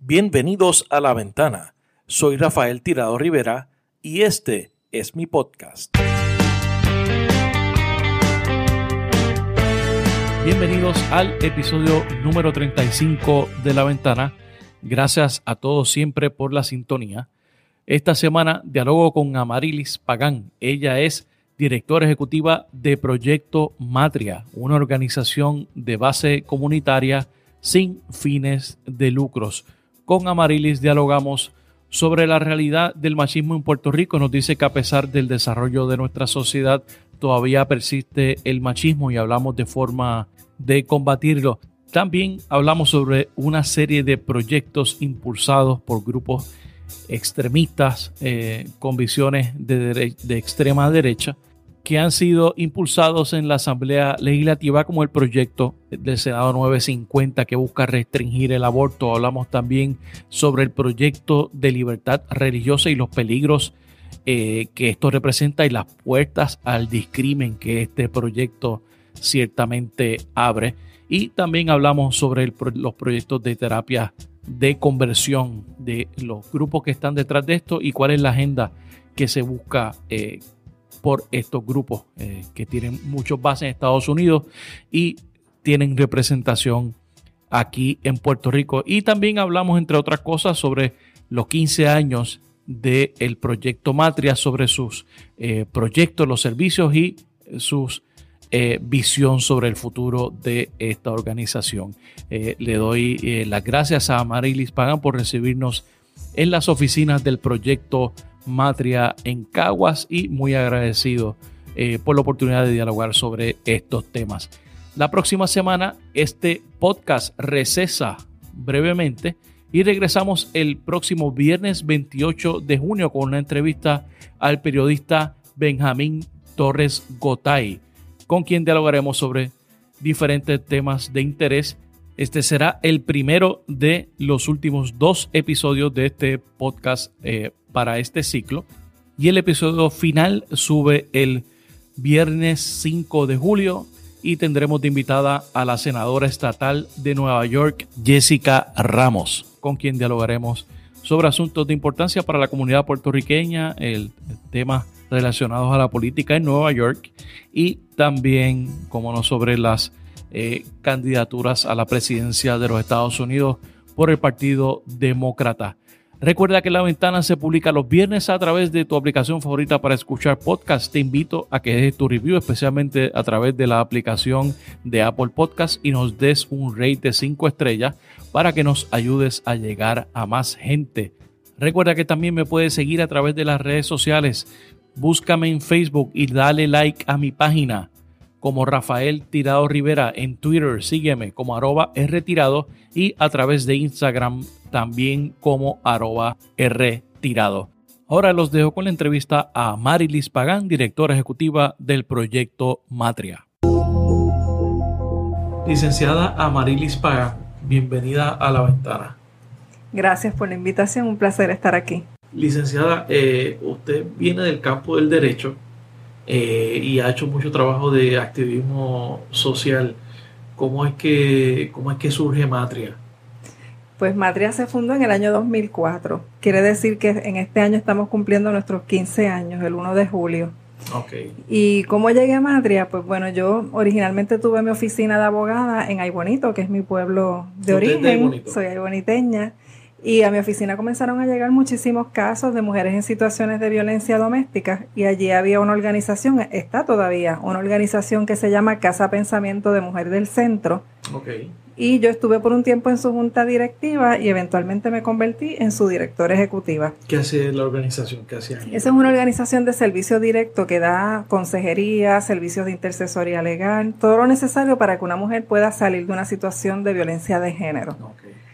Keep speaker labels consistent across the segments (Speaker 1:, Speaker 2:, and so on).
Speaker 1: Bienvenidos a La Ventana. Soy Rafael Tirado Rivera y este es mi podcast. Bienvenidos al episodio número 35 de La Ventana. Gracias a todos siempre por la sintonía. Esta semana dialogo con Amarilis Pagán. Ella es directora ejecutiva de Proyecto Matria, una organización de base comunitaria sin fines de lucros con Amarilis dialogamos sobre la realidad del machismo en Puerto Rico. Nos dice que a pesar del desarrollo de nuestra sociedad, todavía persiste el machismo y hablamos de forma de combatirlo. También hablamos sobre una serie de proyectos impulsados por grupos extremistas eh, con visiones de, de extrema derecha que han sido impulsados en la Asamblea Legislativa como el proyecto del Senado 950 que busca restringir el aborto. Hablamos también sobre el proyecto de libertad religiosa y los peligros eh, que esto representa y las puertas al discrimen que este proyecto ciertamente abre. Y también hablamos sobre los proyectos de terapia de conversión de los grupos que están detrás de esto y cuál es la agenda que se busca eh, por estos grupos eh, que tienen muchos bases en Estados Unidos y tienen representación aquí en Puerto Rico. Y también hablamos, entre otras cosas, sobre los 15 años del proyecto Matria, sobre sus eh, proyectos, los servicios y sus eh, visión sobre el futuro de esta organización. le doy las gracias a Marilis Pagan por recibirnos en las oficinas del proyecto Matria en Caguas y muy agradecido eh, por la oportunidad de dialogar sobre estos temas. La próxima semana este podcast recesa brevemente y regresamos el próximo viernes 28 de junio con una entrevista al periodista Benjamín Torres Gotay, con quien dialogaremos sobre diferentes temas de interés. Este será el primero de los últimos dos episodios de este podcast eh, para este ciclo. Y el episodio final sube el viernes 5 de julio y tendremos de invitada a la senadora estatal de Nueva York, Jessica Ramos, con quien dialogaremos sobre asuntos de importancia para la comunidad puertorriqueña, el, tema relacionados a la política en Nueva York y también, como no, sobre las eh, candidaturas a la presidencia de los Estados Unidos por el Partido Demócrata. Recuerda que La Ventana se publica los viernes a través de tu aplicación favorita para escuchar podcast. Te invito a que des tu review, especialmente a través de la aplicación de Apple Podcast y nos des un rate de 5 estrellas para que nos ayudes a llegar a más gente. Recuerda que también me puedes seguir a través de las redes sociales. Búscame en Facebook y dale like a mi página como Rafael Tirado Rivera en Twitter, sígueme como arroba retirado y a través de Instagram también como arroba retirado. Ahora los dejo con la entrevista a Marilis Pagán, directora ejecutiva del proyecto Matria. Licenciada Amarilis Pagán, bienvenida a la ventana.
Speaker 2: Gracias por la invitación, un placer estar aquí.
Speaker 1: Licenciada, eh, usted viene del campo del derecho, eh, y ha hecho mucho trabajo de activismo social. ¿Cómo es que, cómo es que surge Matria?
Speaker 2: Pues Matria se fundó en el año 2004. Quiere decir que en este año estamos cumpliendo nuestros 15 años, el 1 de julio.
Speaker 1: Okay.
Speaker 2: ¿Y cómo llegué a Matria? Pues bueno, yo originalmente tuve mi oficina de abogada en Aybonito, que es mi pueblo de origen. Soy ayboniteña. Y a mi oficina comenzaron a llegar muchísimos casos de mujeres en situaciones de violencia doméstica y allí había una organización, está todavía, una organización que se llama Casa Pensamiento de Mujer del Centro.
Speaker 1: Okay.
Speaker 2: Y yo estuve por un tiempo en su junta directiva y eventualmente me convertí en su directora ejecutiva.
Speaker 1: ¿Qué hace la organización? ¿Qué
Speaker 2: Esa es una organización de servicio directo que da consejería, servicios de intercesoría legal, todo lo necesario para que una mujer pueda salir de una situación de violencia de género.
Speaker 1: Okay.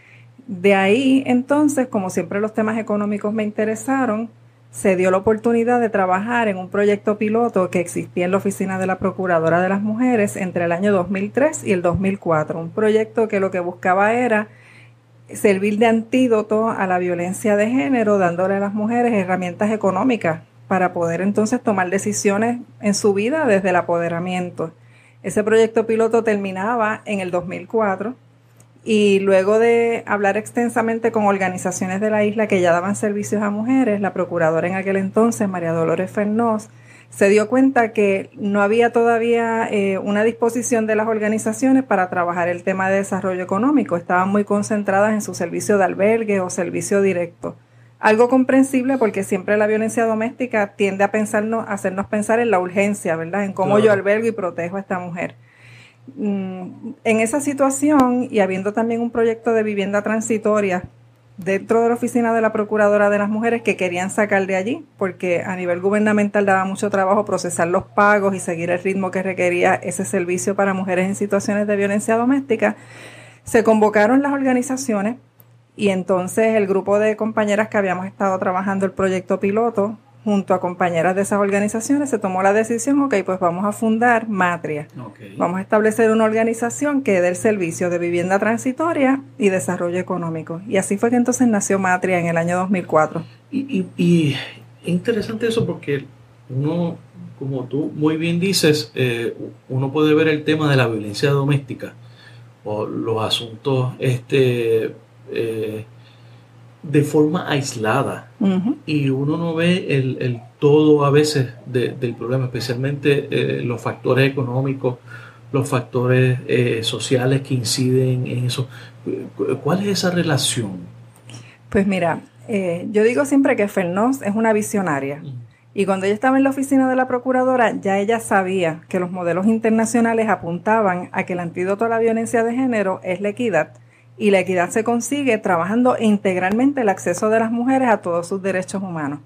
Speaker 2: De ahí, entonces, como siempre los temas económicos me interesaron, se dio la oportunidad de trabajar en un proyecto piloto que existía en la oficina de la Procuradora de las Mujeres entre el año 2003 y el 2004. Un proyecto que lo que buscaba era servir de antídoto a la violencia de género, dándole a las mujeres herramientas económicas para poder entonces tomar decisiones en su vida desde el apoderamiento. Ese proyecto piloto terminaba en el 2004 Y luego de hablar extensamente con organizaciones de la isla que ya daban servicios a mujeres, la procuradora en aquel entonces, María Dolores Fernós, se dio cuenta que no había todavía eh, una disposición de las organizaciones para trabajar el tema de desarrollo económico. Estaban muy concentradas en su servicio de albergue o servicio directo. Algo comprensible porque siempre la violencia doméstica tiende a pensarnos, a hacernos pensar en la urgencia, ¿verdad? En cómo yo albergo y protejo a esta mujer. Mm, en esa situación y habiendo también un proyecto de vivienda transitoria dentro de la oficina de la Procuradora de las Mujeres que querían sacar de allí, porque a nivel gubernamental daba mucho trabajo procesar los pagos y seguir el ritmo que requería ese servicio para mujeres en situaciones de violencia doméstica, se convocaron las organizaciones y entonces el grupo de compañeras que habíamos estado trabajando el proyecto piloto junto a compañeras de esas organizaciones, se tomó la decisión, ok, pues vamos a fundar Matria. Vamos a establecer una organización que dé el servicio de vivienda transitoria y desarrollo económico. Y así fue que entonces nació Matria en el año 2004.
Speaker 1: Y, y, interesante eso porque uno, como tú muy bien dices, eh, uno puede ver el tema de la violencia doméstica o los asuntos este, eh, de forma aislada y uno no ve el, todo a veces del problema, especialmente eh, los factores económicos, los factores eh, sociales que inciden en eso. ¿Cuál es esa relación?
Speaker 2: Pues mira, eh, yo digo siempre que Fernós es una visionaria. Y cuando ella estaba en la oficina de la procuradora, ya ella sabía que los modelos internacionales apuntaban a que el antídoto a la violencia de género es la equidad y la equidad se consigue trabajando integralmente el acceso de las mujeres a todos sus derechos humanos.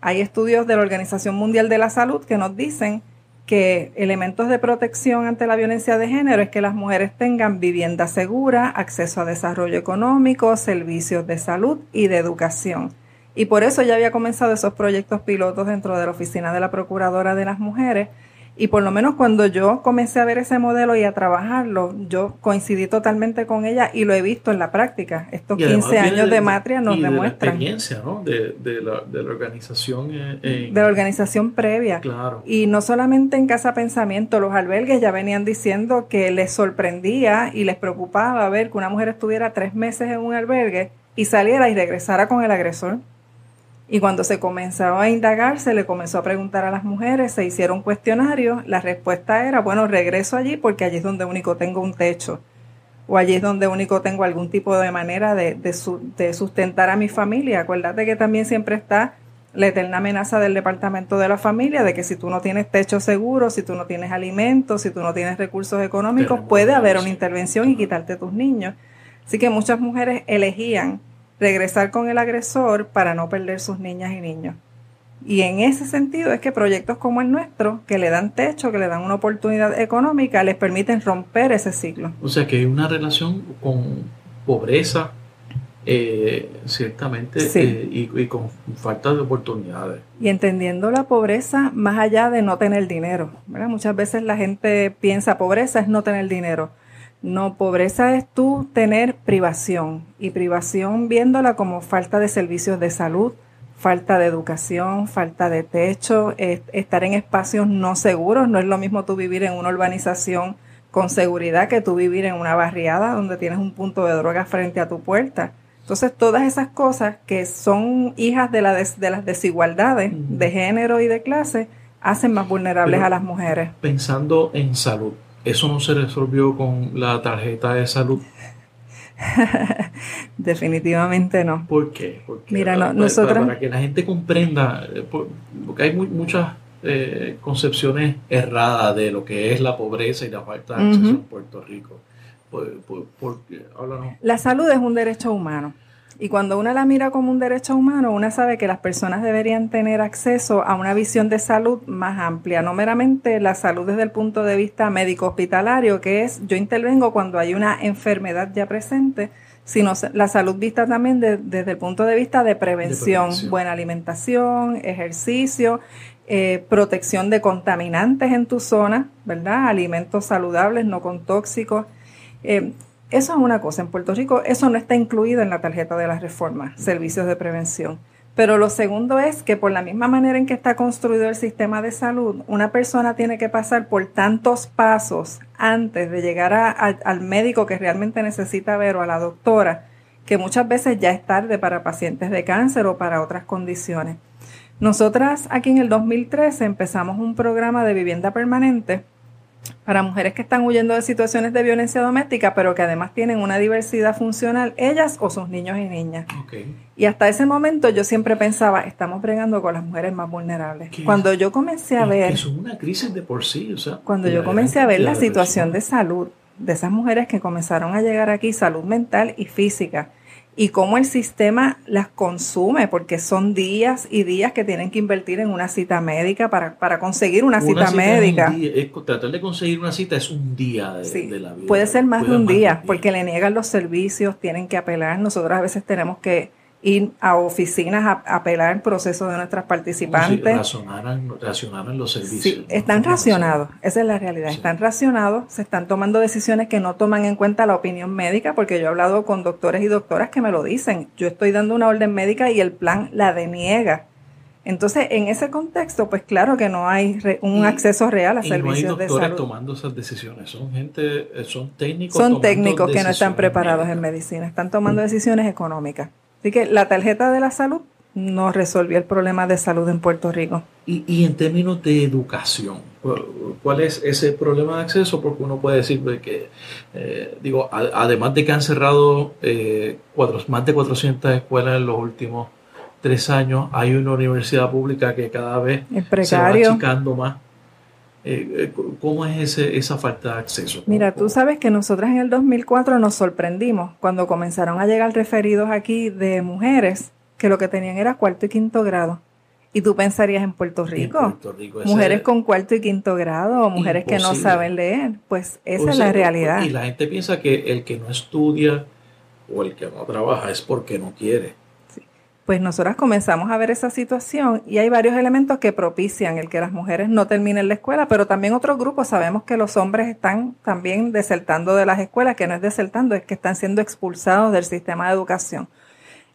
Speaker 2: Hay estudios de la Organización Mundial de la Salud que nos dicen que elementos de protección ante la violencia de género es que las mujeres tengan vivienda segura, acceso a desarrollo económico, servicios de salud y de educación. Y por eso ya había comenzado esos proyectos pilotos dentro de la Oficina de la Procuradora de las Mujeres, y por lo menos cuando yo comencé a ver ese modelo y a trabajarlo, yo coincidí totalmente con ella y lo he visto en la práctica. Estos 15 años de, Matria nos demuestran.
Speaker 1: De la experiencia, ¿no? De, de, la, de la, organización.
Speaker 2: de la organización previa.
Speaker 1: Claro.
Speaker 2: Y no solamente en Casa Pensamiento, los albergues ya venían diciendo que les sorprendía y les preocupaba ver que una mujer estuviera tres meses en un albergue y saliera y regresara con el agresor. Y cuando se comenzó a indagar, se le comenzó a preguntar a las mujeres, se hicieron cuestionarios, la respuesta era, bueno, regreso allí porque allí es donde único tengo un techo, o allí es donde único tengo algún tipo de manera de, de, sustentar a mi familia. Acuérdate que también siempre está la eterna amenaza del departamento de la familia de que si tú no tienes techo seguro, si tú no tienes alimentos, si tú no tienes recursos económicos, puede haber una intervención y quitarte tus niños. Así que muchas mujeres elegían regresar con el agresor para no perder sus niñas y niños. Y en ese sentido es que proyectos como el nuestro, que le dan techo, que le dan una oportunidad económica, les permiten romper ese ciclo.
Speaker 1: O sea que hay una relación con pobreza, eh, ciertamente, eh, y, con falta de oportunidades.
Speaker 2: Y entendiendo la pobreza más allá de no tener dinero. Muchas veces la gente piensa pobreza es no tener dinero. No, pobreza es tú tener privación y privación viéndola como falta de servicios de salud, falta de educación, falta de techo, estar en espacios no seguros. No es lo mismo tú vivir en una urbanización con seguridad que tú vivir en una barriada donde tienes un punto de droga frente a tu puerta. Entonces, todas esas cosas que son hijas de, la de las desigualdades de género y de clase hacen más vulnerables a las mujeres.
Speaker 1: Pensando en salud, ¿Eso no se resolvió con la tarjeta de salud?
Speaker 2: Definitivamente no.
Speaker 1: ¿Por qué?
Speaker 2: Mira, nosotros...
Speaker 1: Para, que la gente comprenda, eh, porque hay muchas eh, concepciones erradas de lo que es la pobreza y la falta de acceso en Puerto Rico.
Speaker 2: la salud es un derecho humano. Y cuando una la mira como un derecho humano, una sabe que las personas deberían tener acceso a una visión de salud más amplia, no meramente la salud desde el punto de vista médico hospitalario, que es yo intervengo cuando hay una enfermedad ya presente, sino la salud vista también desde el punto de vista de prevención, buena alimentación, ejercicio, eh, protección de contaminantes en tu zona, ¿verdad? Alimentos saludables, no con tóxicos. Eh, eso es una cosa. En Puerto Rico eso no está incluido en la tarjeta de la reforma, servicios de prevención. Pero lo segundo es que por la misma manera en que está construido el sistema de salud, una persona tiene que pasar por tantos pasos antes de llegar al médico que realmente necesita ver o a la doctora, que muchas veces ya es tarde para pacientes de cáncer o para otras condiciones. Nosotras aquí en el 2013 empezamos un programa de vivienda permanente para mujeres que están huyendo de situaciones de violencia doméstica, pero que además tienen una diversidad funcional, ellas o sus niños y niñas. Y hasta ese momento yo siempre pensaba, estamos bregando con las mujeres más vulnerables. Cuando yo comencé a ver...
Speaker 1: Es una crisis de por sí, o sea...
Speaker 2: Cuando yo comencé a ver la situación de salud de esas mujeres que comenzaron a llegar aquí, salud mental y física, y cómo el sistema las consume, porque son días y días que tienen que invertir en una cita médica para, para conseguir una, cita, médica.
Speaker 1: tratar de conseguir una cita es un día de, la vida.
Speaker 2: Puede ser más de un día, porque le niegan los servicios, tienen que apelar. Nosotros a veces tenemos que ir a oficinas a, apelar el proceso de nuestras participantes.
Speaker 1: Si racionaran, los servicios. Sí,
Speaker 2: están racionados, esa es la realidad, están racionados, se están tomando decisiones que no toman en cuenta la opinión médica, porque yo he hablado con doctores y doctoras que me lo dicen, yo estoy dando una orden médica y el plan la deniega. Entonces, en ese contexto, pues claro que no hay un acceso real a servicios de salud.
Speaker 1: No hay doctores tomando esas decisiones, son gente, eh, son técnicos.
Speaker 2: Son técnicos que no están preparados en medicina, están tomando decisiones económicas. Así que la tarjeta de la salud no resolvió el problema de salud en Puerto Rico.
Speaker 1: Y, en términos de educación, ¿cuál es ese problema de acceso? Porque uno puede decir que, eh, digo, además de que han cerrado eh, más de 400 escuelas en los últimos tres años, hay una universidad pública que cada vez se va achicando más. Eh, eh, ¿Cómo es ese, esa falta de acceso?
Speaker 2: Mira, tú sabes que nosotras en el 2004 nos sorprendimos cuando comenzaron a llegar referidos aquí de mujeres que lo que tenían era cuarto y quinto grado. Y tú pensarías en Puerto Rico, mujeres con cuarto y quinto grado o mujeres que no saben leer. Pues esa es la realidad.
Speaker 1: Y la gente piensa que el que no estudia o el que no trabaja es porque no quiere
Speaker 2: pues nosotras comenzamos a ver esa situación y hay varios elementos que propician el que las mujeres no terminen la escuela, pero también otros grupos sabemos que los hombres están también desertando de las escuelas, que no es desertando, es que están siendo expulsados del sistema de educación.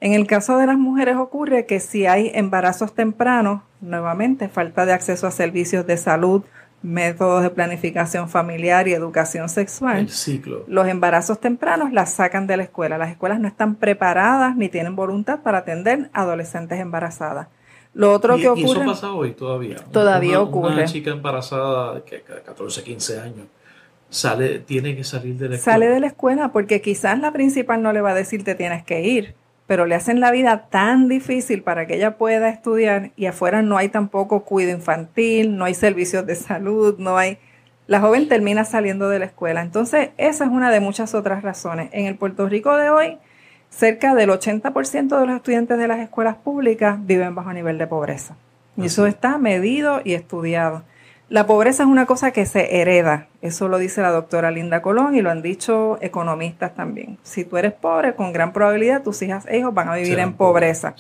Speaker 2: En el caso de las mujeres ocurre que si hay embarazos tempranos, nuevamente falta de acceso a servicios de salud, métodos de planificación familiar y educación sexual.
Speaker 1: El ciclo.
Speaker 2: Los embarazos tempranos las sacan de la escuela. Las escuelas no están preparadas ni tienen voluntad para atender adolescentes embarazadas. Lo otro que ocurre.
Speaker 1: Y eso pasa hoy todavía.
Speaker 2: Todavía ocurre.
Speaker 1: Una chica embarazada que 14, 15 años sale, tiene que salir de la
Speaker 2: escuela. Sale de la escuela porque quizás la principal no le va a decir te tienes que ir pero le hacen la vida tan difícil para que ella pueda estudiar y afuera no hay tampoco cuidado infantil, no hay servicios de salud, no hay... La joven termina saliendo de la escuela. Entonces, esa es una de muchas otras razones. En el Puerto Rico de hoy, cerca del 80% de los estudiantes de las escuelas públicas viven bajo nivel de pobreza. Y eso está medido y estudiado. La pobreza es una cosa que se hereda, eso lo dice la doctora Linda Colón y lo han dicho economistas también. Si tú eres pobre, con gran probabilidad tus hijas e hijos van a vivir en pobreza.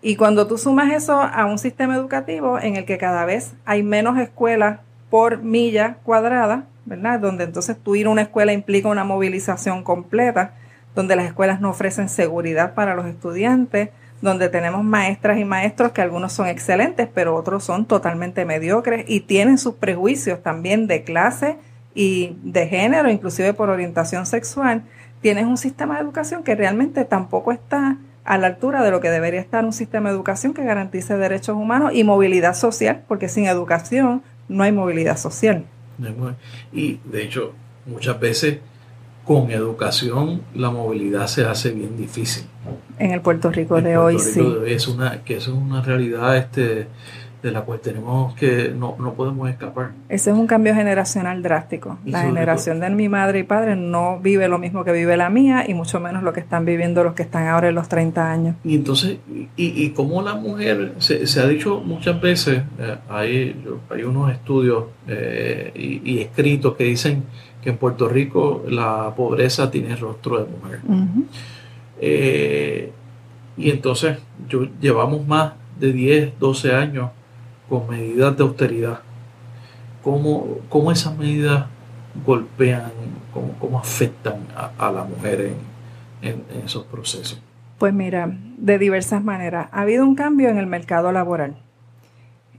Speaker 2: Y cuando tú sumas eso a un sistema educativo en el que cada vez hay menos escuelas por milla cuadrada, ¿verdad? Donde entonces tú ir a una escuela implica una movilización completa, donde las escuelas no ofrecen seguridad para los estudiantes, donde tenemos maestras y maestros que algunos son excelentes, pero otros son totalmente mediocres y tienen sus prejuicios también de clase y de género, inclusive por orientación sexual. Tienes un sistema de educación que realmente tampoco está a la altura de lo que debería estar un sistema de educación que garantice derechos humanos y movilidad social, porque sin educación no hay movilidad social.
Speaker 1: Y de hecho, muchas veces con educación la movilidad se hace bien difícil.
Speaker 2: En el Puerto Rico de hoy, sí.
Speaker 1: Es una, que eso es una realidad este, de la cual tenemos que, no, no podemos escapar.
Speaker 2: Ese es un cambio generacional drástico. La generación de mi madre y padre no vive lo mismo que vive la mía y mucho menos lo que están viviendo los que están ahora en los 30 años.
Speaker 1: Y entonces, y, y como la mujer, se, se ha dicho muchas veces, eh, hay, hay unos estudios eh, y, y escritos que dicen que en Puerto Rico la pobreza tiene rostro de mujer. Eh, y entonces yo, llevamos más de 10, 12 años con medidas de austeridad. ¿Cómo, cómo esas medidas golpean, cómo, cómo afectan a, la mujer en, en, esos procesos?
Speaker 2: Pues mira, de diversas maneras. Ha habido un cambio en el mercado laboral.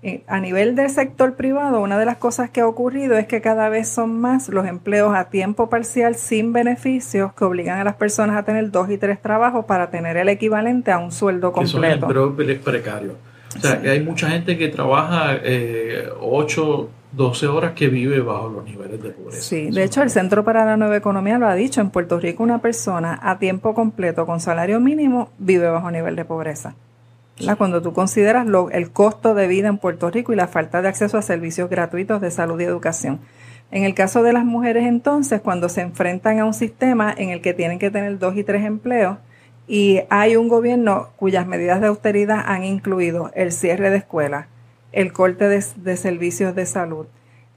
Speaker 2: Eh, a nivel del sector privado, una de las cosas que ha ocurrido es que cada vez son más los empleos a tiempo parcial sin beneficios que obligan a las personas a tener dos y tres trabajos para tener el equivalente a un sueldo completo.
Speaker 1: Que son empleos precarios. O sea, que hay mucha gente que trabaja eh, 8, 12 horas que vive bajo los niveles de pobreza.
Speaker 2: Sí, de hecho el Centro para la Nueva Economía lo ha dicho, en Puerto Rico una persona a tiempo completo con salario mínimo vive bajo nivel de pobreza. Cuando tú consideras lo, el costo de vida en Puerto Rico y la falta de acceso a servicios gratuitos de salud y educación. En el caso de las mujeres entonces, cuando se enfrentan a un sistema en el que tienen que tener dos y tres empleos y hay un gobierno cuyas medidas de austeridad han incluido el cierre de escuelas, el corte de servicios de salud,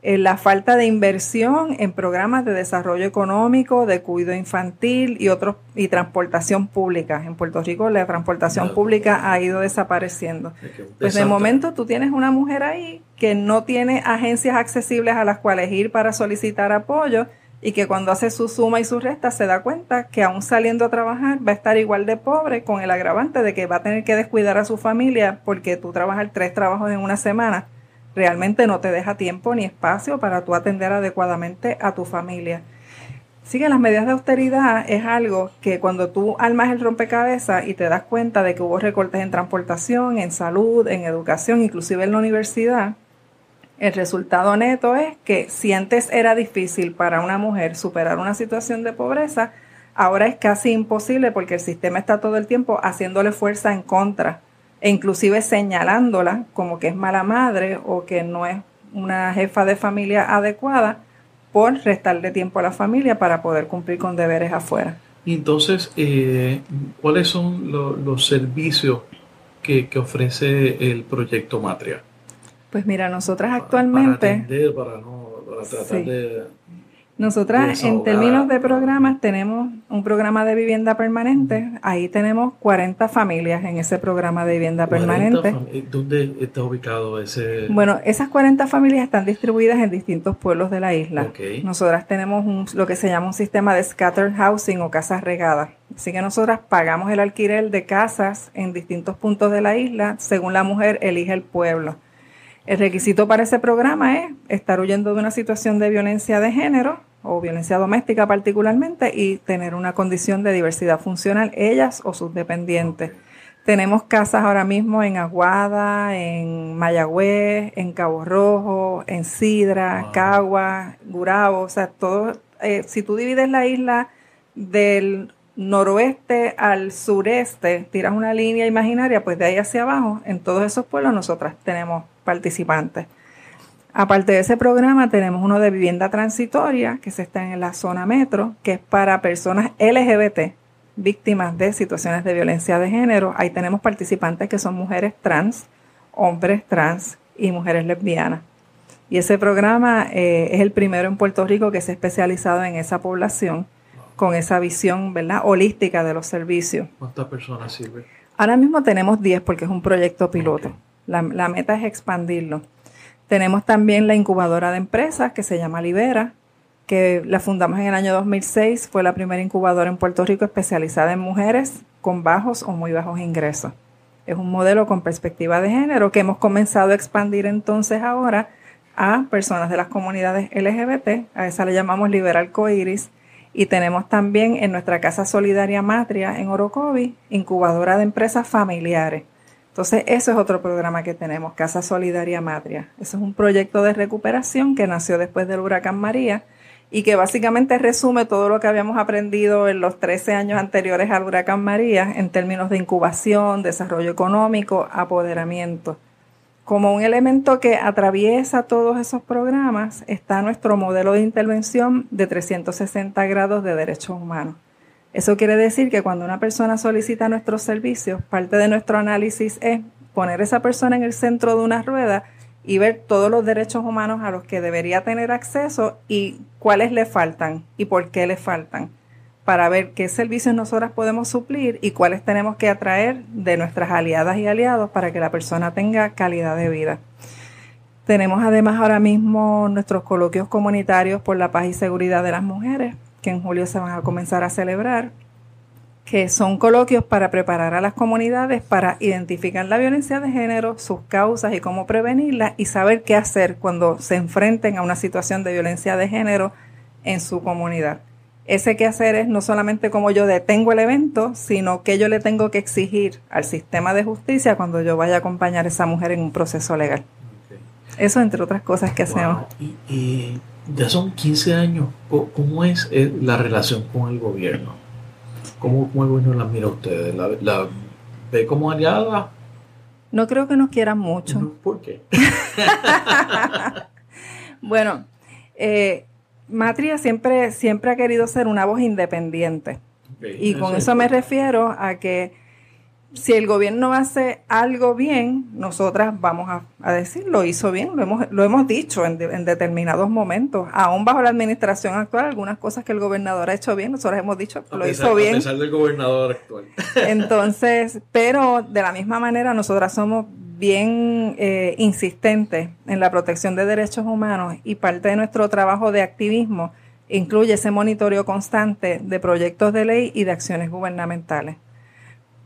Speaker 2: eh, la falta de inversión en programas de desarrollo económico, de cuidado infantil y otros y transportación pública. En Puerto Rico la transportación pública ha ido desapareciendo. Pues de momento tú tienes una mujer ahí que no tiene agencias accesibles a las cuales ir para solicitar apoyo y que cuando hace su suma y su resta se da cuenta que aún saliendo a trabajar va a estar igual de pobre con el agravante de que va a tener que descuidar a su familia porque tú trabajas tres trabajos en una semana realmente no te deja tiempo ni espacio para tú atender adecuadamente a tu familia. Así que las medidas de austeridad es algo que cuando tú armas el rompecabezas y te das cuenta de que hubo recortes en transportación, en salud, en educación, inclusive en la universidad, el resultado neto es que si antes era difícil para una mujer superar una situación de pobreza, ahora es casi imposible porque el sistema está todo el tiempo haciéndole fuerza en contra e inclusive señalándola como que es mala madre o que no es una jefa de familia adecuada por restarle tiempo a la familia para poder cumplir con deberes afuera.
Speaker 1: Entonces, eh, ¿cuáles son los servicios que, ofrece el proyecto Matria?
Speaker 2: Pues mira, nosotras actualmente...
Speaker 1: Para, no, tratar de
Speaker 2: nosotras en términos de programas tenemos un programa de vivienda permanente. Ahí tenemos 40 familias en ese programa de vivienda permanente.
Speaker 1: ¿Dónde está ubicado ese?
Speaker 2: Bueno, esas 40 familias están distribuidas en distintos pueblos de la isla. Nosotras tenemos lo que se llama un sistema de scattered housing o casas regadas. Así que nosotras pagamos el alquiler de casas en distintos puntos de la isla según la mujer elige el pueblo. El requisito para ese programa es estar huyendo de una situación de violencia de género o violencia doméstica particularmente y tener una condición de diversidad funcional, ellas o sus dependientes. Tenemos casas ahora mismo en Aguada, en Mayagüez, en Cabo Rojo, en Sidra, Cagua, Gurabo, o sea, todo, eh, si tú divides la isla del noroeste al sureste, tiras una línea imaginaria, pues de ahí hacia abajo, en todos esos pueblos nosotras tenemos participantes. Aparte de ese programa, tenemos uno de vivienda transitoria, que se está en la zona metro, que es para personas LGBT, víctimas de situaciones de violencia de género. Ahí tenemos participantes que son mujeres trans, hombres trans y mujeres lesbianas. Y ese programa eh, es el primero en Puerto Rico que se ha especializado en esa población con esa visión ¿verdad? holística de los servicios.
Speaker 1: ¿Cuántas personas sirven?
Speaker 2: Ahora mismo tenemos 10 porque es un proyecto piloto. La, meta es expandirlo. Tenemos también la incubadora de empresas que se llama Libera, que la fundamos en el año 2006. Fue la primera incubadora en Puerto Rico especializada en mujeres con bajos o muy bajos ingresos. Es un modelo con perspectiva de género que hemos comenzado a expandir entonces ahora a personas de las comunidades LGBT. A esa le llamamos Liberal Coiris y tenemos también en nuestra Casa Solidaria Matria en Orocovi, incubadora de empresas familiares. Entonces, eso es otro programa que tenemos, Casa Solidaria Matria. Eso es un proyecto de recuperación que nació después del huracán María y que básicamente resume todo lo que habíamos aprendido en los 13 años anteriores al huracán María en términos de incubación, desarrollo económico, apoderamiento. Como un elemento que atraviesa todos esos programas está nuestro modelo de intervención de 360 grados de derechos humanos. Eso quiere decir que cuando una persona solicita nuestros servicios, parte de nuestro análisis es poner a esa persona en el centro de una rueda y ver todos los derechos humanos a los que debería tener acceso y cuáles le faltan y por qué le faltan para ver qué servicios nosotras podemos suplir y cuáles tenemos que atraer de nuestras aliadas y aliados para que la persona tenga calidad de vida. Tenemos además ahora mismo nuestros coloquios comunitarios por la paz y seguridad de las mujeres, que en julio se van a comenzar a celebrar. que son coloquios para preparar a las comunidades para identificar la violencia de género, sus causas y cómo prevenirla y saber qué hacer cuando se enfrenten a una situación de violencia de género en su comunidad. Ese qué hacer es no solamente como yo detengo el evento, sino que yo le tengo que exigir al sistema de justicia cuando yo vaya a acompañar a esa mujer en un proceso legal. Eso entre otras cosas que hacemos.
Speaker 1: Y, ya son 15 años. ¿Cómo es eh, la relación con el gobierno? ¿Cómo, cómo el gobierno la mira a ustedes? ¿La, ve como aliada?
Speaker 2: No creo que nos quieran mucho.
Speaker 1: ¿Por qué?
Speaker 2: bueno, eh, Matria siempre, siempre ha querido ser una voz independiente. y con eso me refiero a que si el gobierno hace algo bien, nosotras vamos a, decir, lo hizo bien, lo hemos, lo hemos dicho en, determinados momentos. Aún bajo la administración actual, algunas cosas que el gobernador ha hecho bien, nosotros hemos dicho, lo hizo bien. A
Speaker 1: pesar del gobernador actual.
Speaker 2: Entonces, pero de la misma manera, nosotras somos bien eh, insistentes en la protección de derechos humanos y parte de nuestro trabajo de activismo incluye ese monitoreo constante de proyectos de ley y de acciones gubernamentales.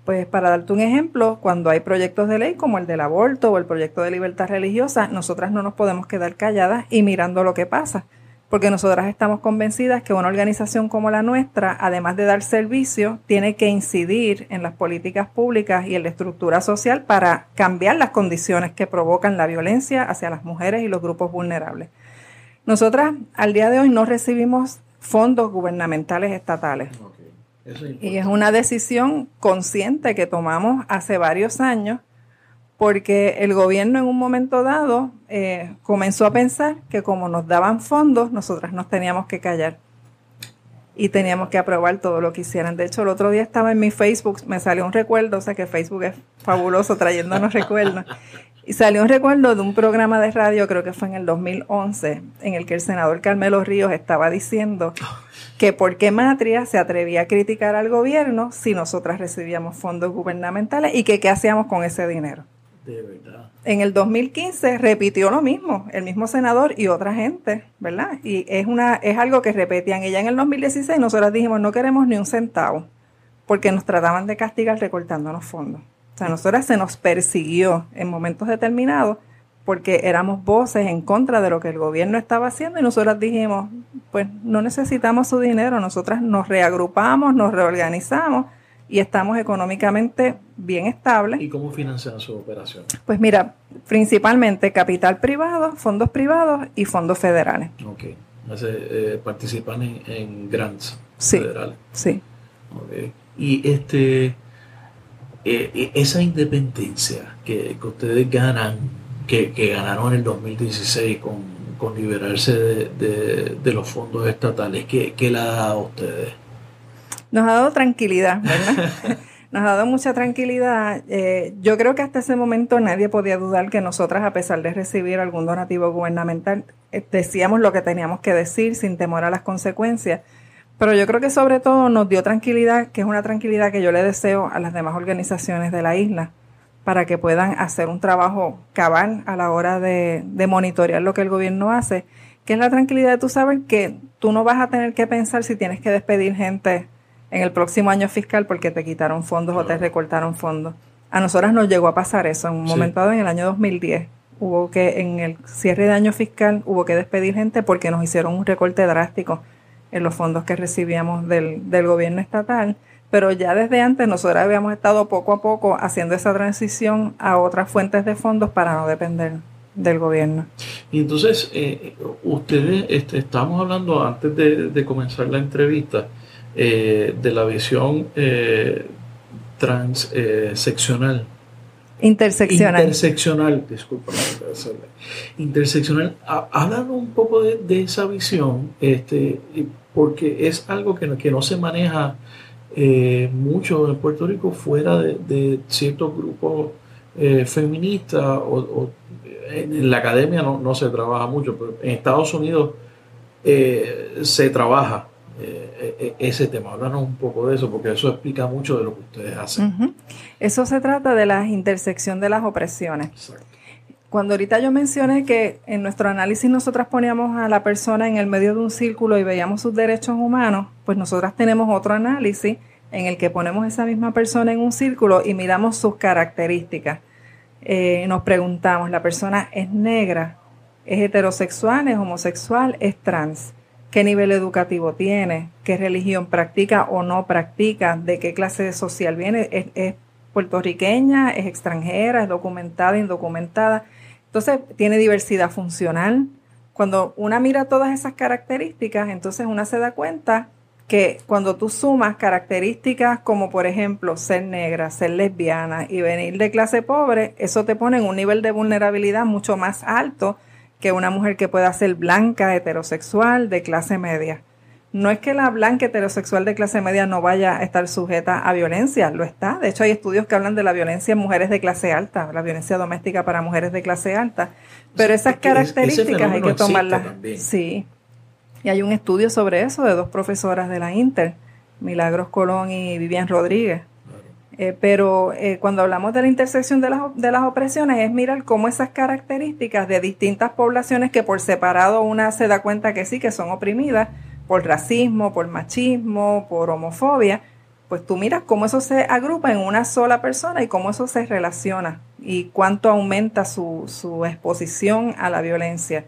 Speaker 2: Pues para darte un ejemplo, cuando hay proyectos de ley como el del aborto o el proyecto de libertad religiosa, nosotras no nos podemos quedar calladas y mirando lo que pasa, porque nosotras estamos convencidas que una organización como la nuestra, además de dar servicio, tiene que incidir en las políticas públicas y en la estructura social para cambiar las condiciones que provocan la violencia hacia las mujeres y los grupos vulnerables. Nosotras al día de hoy no recibimos fondos gubernamentales estatales y es una decisión consciente que tomamos hace varios años porque el gobierno en un momento dado eh, comenzó a pensar que como nos daban fondos, nosotras nos teníamos que callar y teníamos que aprobar todo lo que hicieran. De hecho, el otro día estaba en mi Facebook, me salió un recuerdo, o sea que Facebook es fabuloso trayéndonos recuerdos. Y salió un recuerdo de un programa de radio, creo que fue en el 2011, en el que el senador Carmelo Ríos estaba diciendo que por qué Matria se atrevía a criticar al gobierno si nosotras recibíamos fondos gubernamentales y que qué hacíamos con ese dinero.
Speaker 1: De verdad.
Speaker 2: En el 2015 repitió lo mismo, el mismo senador y otra gente, ¿verdad? Y es, una, es algo que repetían. Y ya en el 2016 nosotros dijimos no queremos ni un centavo, porque nos trataban de castigar recortándonos fondos. O sea, nosotras se nos persiguió en momentos determinados porque éramos voces en contra de lo que el gobierno estaba haciendo y nosotras dijimos, pues no necesitamos su dinero, nosotras nos reagrupamos, nos reorganizamos y estamos económicamente bien estables.
Speaker 1: ¿Y cómo financian su operación?
Speaker 2: Pues mira, principalmente capital privado, fondos privados y fondos federales.
Speaker 1: Ok. Eh, participan en, grants
Speaker 2: sí,
Speaker 1: federales.
Speaker 2: Sí.
Speaker 1: Okay. Y este, eh, e, esa independencia que, que ustedes ganan que, ganaron en el 2016 con, con liberarse de, los fondos estatales. ¿Qué, ¿Qué le ha dado a ustedes?
Speaker 2: Nos ha dado tranquilidad, ¿verdad? Nos ha dado mucha tranquilidad. Eh, yo creo que hasta ese momento nadie podía dudar que nosotras, a pesar de recibir algún donativo gubernamental, eh, decíamos lo que teníamos que decir sin temor a las consecuencias. Pero yo creo que sobre todo nos dio tranquilidad, que es una tranquilidad que yo le deseo a las demás organizaciones de la isla para que puedan hacer un trabajo cabal a la hora de, monitorear lo que el gobierno hace, que es la tranquilidad de tú saber que tú no vas a tener que pensar si tienes que despedir gente en el próximo año fiscal porque te quitaron fondos o te recortaron fondos. A nosotras nos llegó a pasar eso en un momento dado en el año 2010. Hubo que, en el cierre de año fiscal, hubo que despedir gente porque nos hicieron un recorte drástico en los fondos que recibíamos del, del gobierno estatal pero ya desde antes nosotros habíamos estado poco a poco haciendo esa transición a otras fuentes de fondos para no depender del gobierno.
Speaker 1: Y entonces, eh, ustedes, este, estamos hablando antes de, comenzar la entrevista eh, de la visión eh, transseccional.
Speaker 2: Interseccional.
Speaker 1: Interseccional, disculpa. Interseccional. Háblanos un poco de, esa visión, este, porque es algo que que no se maneja eh, mucho en Puerto Rico fuera de, ciertos grupos eh, feministas o, en la academia no, se trabaja mucho, pero en Estados Unidos eh, se trabaja eh, ese tema. Háblanos un poco de eso, porque eso explica mucho de lo que ustedes hacen.
Speaker 2: Eso se trata de la intersección de las opresiones. Cuando ahorita yo mencioné que en nuestro análisis nosotras poníamos a la persona en el medio de un círculo y veíamos sus derechos humanos, pues nosotras tenemos otro análisis en el que ponemos esa misma persona en un círculo y miramos sus características. Eh, nos preguntamos, ¿la persona es negra? ¿Es heterosexual? ¿Es homosexual? ¿Es trans? ¿Qué nivel educativo tiene? ¿Qué religión practica o no practica? ¿De qué clase social viene? ¿Es, puertorriqueña? ¿Es extranjera? ¿Es documentada? ¿Indocumentada? Entonces, tiene diversidad funcional. Cuando una mira todas esas características, entonces una se da cuenta que cuando tú sumas características como por ejemplo ser negra, ser lesbiana y venir de clase pobre, eso te pone en un nivel de vulnerabilidad mucho más alto que una mujer que pueda ser blanca, heterosexual, de clase media. No es que la blanca heterosexual de clase media no vaya a estar sujeta a violencia, lo está. De hecho, hay estudios que hablan de la violencia en mujeres de clase alta, la violencia doméstica para mujeres de clase alta. Pero esas características hay que tomarlas. Sí, y hay un estudio sobre eso de dos profesoras de la Inter, Milagros Colón y Vivian Rodríguez. Eh, pero eh, cuando hablamos de la intersección de las, de las opresiones es mirar cómo esas características de distintas poblaciones que por separado una se da cuenta que sí, que son oprimidas por racismo, por machismo, por homofobia, pues tú miras cómo eso se agrupa en una sola persona y cómo eso se relaciona y cuánto aumenta su, su exposición a la violencia.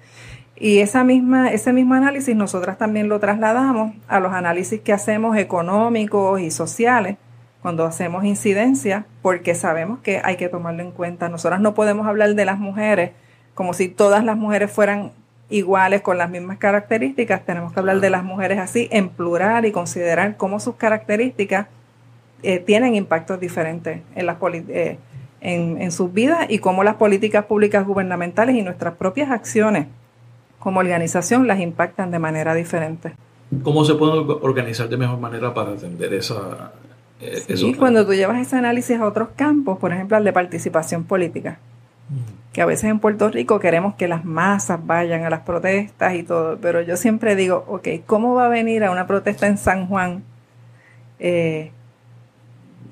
Speaker 2: Y esa misma, ese mismo análisis nosotras también lo trasladamos a los análisis que hacemos económicos y sociales cuando hacemos incidencia, porque sabemos que hay que tomarlo en cuenta. Nosotras no podemos hablar de las mujeres como si todas las mujeres fueran iguales con las mismas características. Tenemos que hablar de las mujeres así en plural y considerar cómo sus características eh, tienen impactos diferentes en, las eh, en, en sus vidas y cómo las políticas públicas gubernamentales y nuestras propias acciones como organización las impactan de manera diferente.
Speaker 1: ¿Cómo se puede organizar de mejor manera para atender esa...
Speaker 2: Eh, sí, cuando tú llevas ese análisis a otros campos, por ejemplo al de participación política, que a veces en Puerto Rico queremos que las masas vayan a las protestas y todo, pero yo siempre digo, ok, ¿cómo va a venir a una protesta en San Juan eh,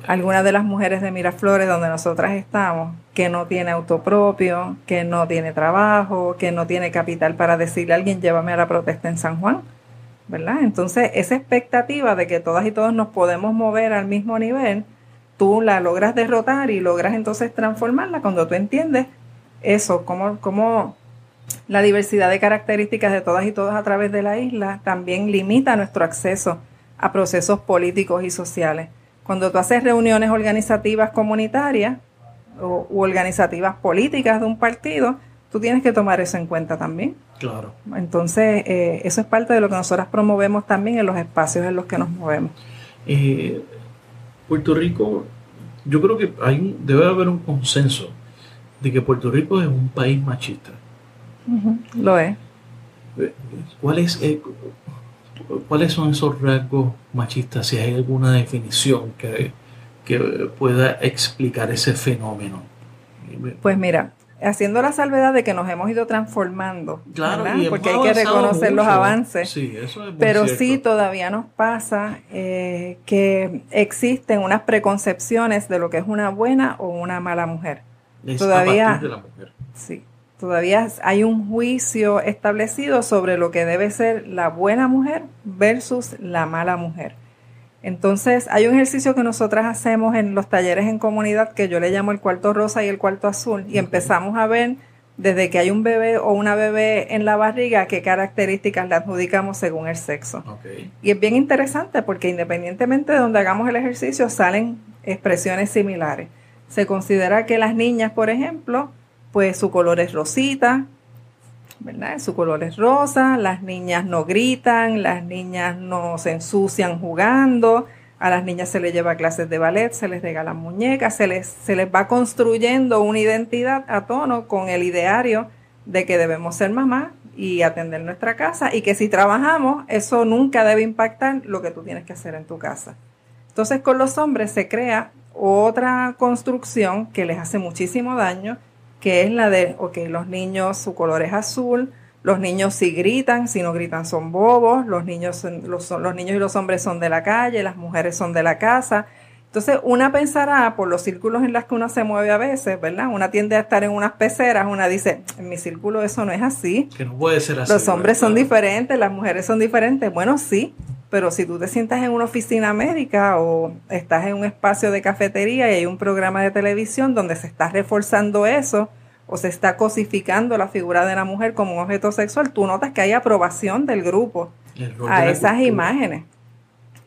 Speaker 2: algunas de las mujeres de Miraflores, donde nosotras estamos, que no tiene auto propio, que no tiene trabajo, que no tiene capital para decirle a alguien, llévame a la protesta en San Juan, ¿verdad? Entonces, esa expectativa de que todas y todos nos podemos mover al mismo nivel, tú la logras derrotar y logras entonces transformarla cuando tú entiendes eso, como, como la diversidad de características de todas y todos a través de la isla también limita nuestro acceso a procesos políticos y sociales. Cuando tú haces reuniones organizativas comunitarias o u organizativas políticas de un partido, tú tienes que tomar eso en cuenta también.
Speaker 1: Claro.
Speaker 2: Entonces, eh, eso es parte de lo que nosotras promovemos también en los espacios en los que nos movemos.
Speaker 1: Eh, Puerto Rico, yo creo que hay, debe haber un consenso de que Puerto Rico es un país machista.
Speaker 2: lo es.
Speaker 1: Eh, ¿Cuál es, ¿Cuáles son esos rasgos machistas? Si hay alguna definición que, pueda explicar ese fenómeno.
Speaker 2: Pues mira, haciendo la salvedad de que nos hemos ido transformando,
Speaker 1: claro,
Speaker 2: porque hay que reconocer los avances, pero sí todavía nos pasa eh, que existen unas preconcepciones de lo que es una buena o una mala mujer. todavía,
Speaker 1: de la mujer.
Speaker 2: Sí, Todavía hay un juicio establecido sobre lo que debe ser la buena mujer versus la mala mujer. Entonces, hay un ejercicio que nosotras hacemos en los talleres en comunidad que yo le llamo el cuarto rosa y el cuarto azul y empezamos a ver desde que hay un bebé o una bebé en la barriga qué características le adjudicamos según el sexo. Y es bien interesante porque independientemente de donde hagamos el ejercicio salen expresiones similares. Se considera que las niñas, por ejemplo, pues su color es rosita, ¿verdad? Su color es rosa, las niñas no gritan, las niñas no se ensucian jugando, a las niñas se les lleva clases de ballet, se les regalan muñecas, se les, se les va construyendo una identidad a tono con el ideario de que debemos ser mamá y atender nuestra casa y que si trabajamos eso nunca debe impactar lo que tú tienes que hacer en tu casa. Entonces con los hombres se crea otra construcción que les hace muchísimo daño que es la de, ok, los niños, su color es azul, los niños si gritan, si no gritan son bobos, los niños, los, los niños y los hombres son de la calle, las mujeres son de la casa. Entonces, una pensará por los círculos en los que uno se mueve a veces, ¿verdad? Una tiende a estar en unas peceras, una dice, en mi círculo eso no es así.
Speaker 1: Que no puede ser así.
Speaker 2: Los hombres son diferentes, las mujeres son diferentes. Bueno, sí, pero si tú te sientas en una oficina médica o estás en un espacio de cafetería y hay un programa de televisión donde se está reforzando eso o se está cosificando la figura de la mujer como un objeto sexual, tú notas que hay aprobación del grupo a esas imágenes.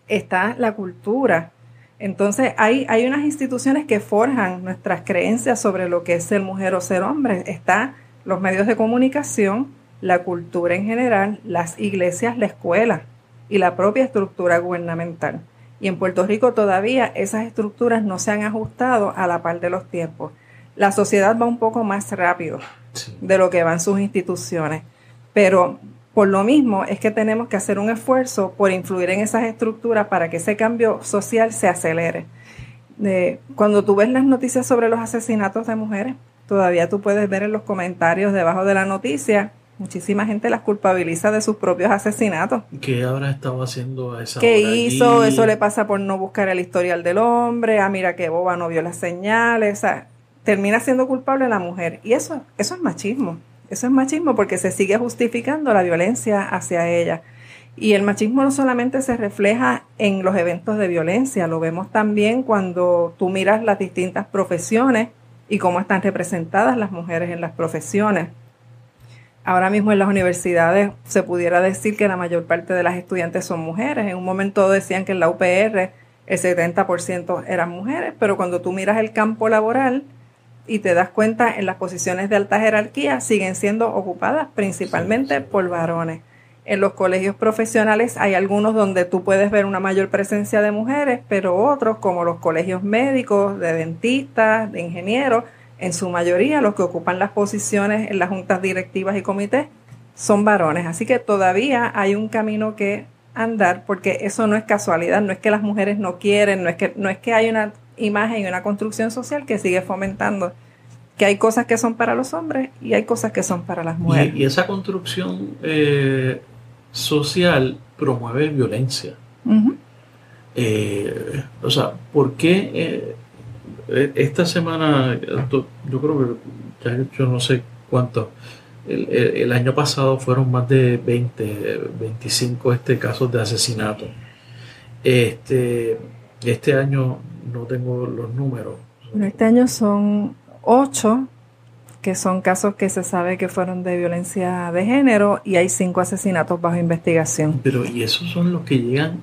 Speaker 2: Está la cultura. Entonces hay, hay unas instituciones que forjan nuestras creencias sobre lo que es ser mujer o ser hombre. Está los medios de comunicación, la cultura en general, las iglesias, la escuela y la propia estructura gubernamental. Y en Puerto Rico todavía esas estructuras no se han ajustado a la par de los tiempos. La sociedad va un poco más rápido de lo que van sus instituciones, pero por lo mismo es que tenemos que hacer un esfuerzo por influir en esas estructuras para que ese cambio social se acelere. cuando tú ves las noticias sobre los asesinatos de mujeres, todavía tú puedes ver en los comentarios debajo de la noticia, muchísima gente las culpabiliza de sus propios asesinatos.
Speaker 1: ¿Qué habrá estado haciendo a esa
Speaker 2: ¿Qué hizo? Eso le pasa por no buscar el historial del hombre. Ah, mira qué boba, no vio las señales. O sea, termina siendo culpable la mujer. Y eso, eso es machismo. Eso es machismo porque se sigue justificando la violencia hacia ella. Y el machismo no solamente se refleja en los eventos de violencia, lo vemos también cuando tú miras las distintas profesiones y cómo están representadas las mujeres en las profesiones. Ahora mismo en las universidades se pudiera decir que la mayor parte de las estudiantes son mujeres. En un momento decían que en la UPR el 70% eran mujeres, pero cuando tú miras el campo laboral y te das cuenta en las posiciones de alta jerarquía siguen siendo ocupadas principalmente por varones. En los colegios profesionales hay algunos donde tú puedes ver una mayor presencia de mujeres, pero otros, como los colegios médicos, de dentistas, de ingenieros, en su mayoría los que ocupan las posiciones en las juntas directivas y comités son varones. Así que todavía hay un camino que andar porque eso no es casualidad, no es que las mujeres no quieren, no es que, no es que hay una imagen y una construcción social que sigue fomentando que hay cosas que son para los hombres y hay cosas que son para las mujeres.
Speaker 1: Y, esa construcción eh, social promueve violencia. Eh, o sea, ¿por qué eh, esta semana, yo creo que yo no sé cuántos, el, año pasado fueron más de 20, 25 este, casos de asesinato. Este, este año no tengo los números.
Speaker 2: este año son 8 que son casos que se sabe que fueron de violencia de género y hay cinco asesinatos bajo investigación.
Speaker 1: Pero y esos son los que llegan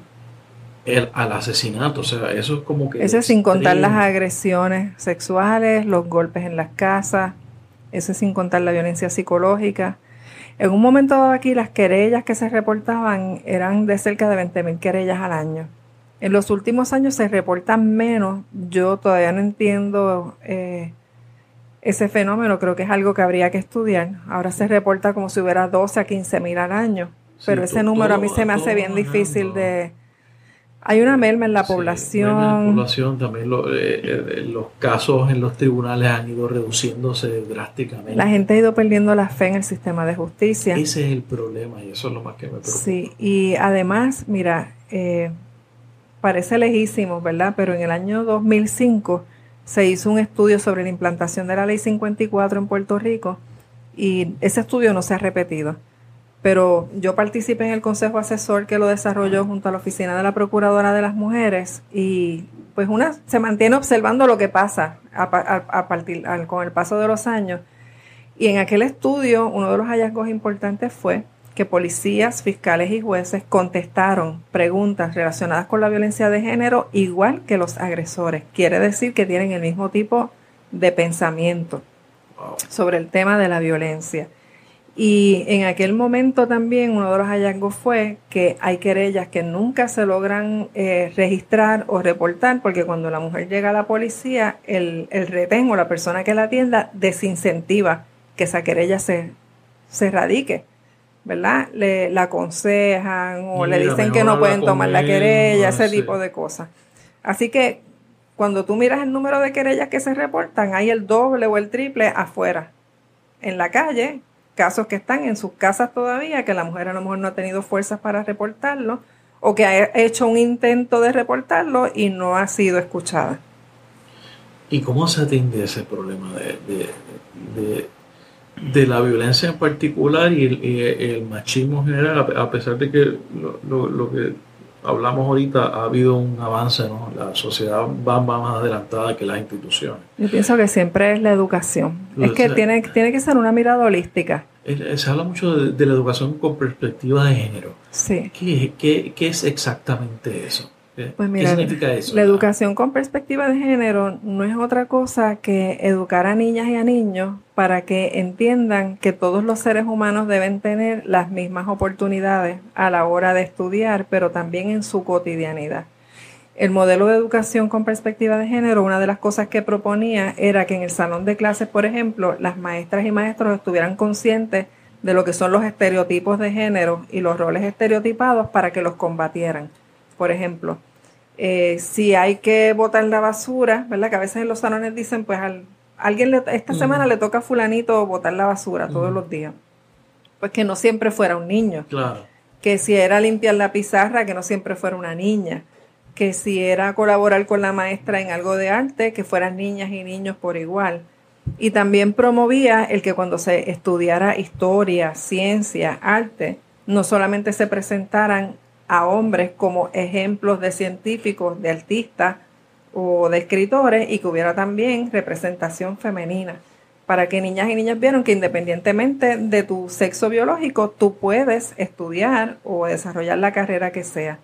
Speaker 1: al asesinato, o sea, eso es como que...
Speaker 2: Eso es sin contar las agresiones sexuales, los golpes en las casas, eso es sin contar la violencia psicológica. En un momento dado aquí las querellas que se reportaban eran de cerca de 20.000 querellas al año. En los últimos años se reportan menos, yo todavía no entiendo... Eh, ese fenómeno creo que es algo que habría que estudiar. Ahora se reporta como si hubiera 12 a 15 mil al año, pero ese número a mí se me hace bien difícil de... Hay una merma en la población.
Speaker 1: en la población también eh, eh, los casos en los tribunales han ido reduciéndose drásticamente.
Speaker 2: La gente ha ido perdiendo la fe en el sistema de justicia.
Speaker 1: Ese es el problema y eso es lo más que me preocupa.
Speaker 2: Sí, y además, mira, eh, parece lejísimo, ¿verdad? Pero en el año 2005 se hizo un estudio sobre la implantación de la ley 54 en Puerto Rico y ese estudio no se ha repetido. Pero yo participé en el consejo asesor que lo desarrolló junto a la oficina de la Procuradora de las Mujeres y pues una se mantiene observando lo que pasa a, partir, con el paso de los años. Y en aquel estudio uno de los hallazgos importantes fue que policías, fiscales y jueces contestaron preguntas relacionadas con la violencia de género igual que los agresores. Quiere decir que tienen el mismo tipo de pensamiento sobre el tema de la violencia. Y en aquel momento también uno de los hallazgos fue que hay querellas que nunca se logran eh, registrar o reportar porque cuando la mujer llega a la policía, el, el retén o la persona que la atienda desincentiva que esa querella se, se radique. ¿verdad? Le la aconsejan o le dicen que no pueden tomar la querella, ese tipo de cosas. Así que cuando tú miras el número de querellas que se reportan, hay el doble o el triple afuera. En la calle, casos que están en sus casas todavía, que la mujer a lo mejor no ha tenido fuerzas para reportarlo, o que ha hecho un intento de reportarlo y no ha sido escuchada.
Speaker 1: ¿Y cómo se atiende ese problema de de la violencia en particular y el, machismo en general, a pesar de que lo, que hablamos ahorita, ha habido un avance, ¿no? La sociedad va, más adelantada que las instituciones.
Speaker 2: Yo pienso que siempre es la educación. es que tiene, tiene que ser una mirada holística.
Speaker 1: Se habla mucho de, la educación con perspectiva de género.
Speaker 2: Sí.
Speaker 1: qué es exactamente eso?
Speaker 2: Pues mira, significa eso? La educación con perspectiva de género no es otra cosa que educar a niñas y a niños para que entiendan que todos los seres humanos deben tener las mismas oportunidades a la hora de estudiar, pero también en su cotidianidad. El modelo de educación con perspectiva de género, una de las cosas que proponía era que en el salón de clases, por ejemplo, las maestras y maestros estuvieran conscientes de lo que son los estereotipos de género y los roles estereotipados para que los combatieran. Por ejemplo, eh, si hay que botar la basura, ¿verdad? Que a veces en los salones dicen, pues al, alguien esta semana le toca a fulanito botar la basura todos los días. Pues que no siempre fuera un niño.
Speaker 1: Claro.
Speaker 2: Que si era limpiar la pizarra, que no siempre fuera una niña. Que si era colaborar con la maestra en algo de arte, que fueran niñas y niños por igual. Y también promovía el que cuando se estudiara historia, ciencia, arte, no solamente se presentaran a hombres como ejemplos de científicos, de artistas o de escritores y que hubiera también representación femenina para que niñas y niños vieran que independientemente de tu sexo biológico, tú puedes estudiar o desarrollar la carrera que sea.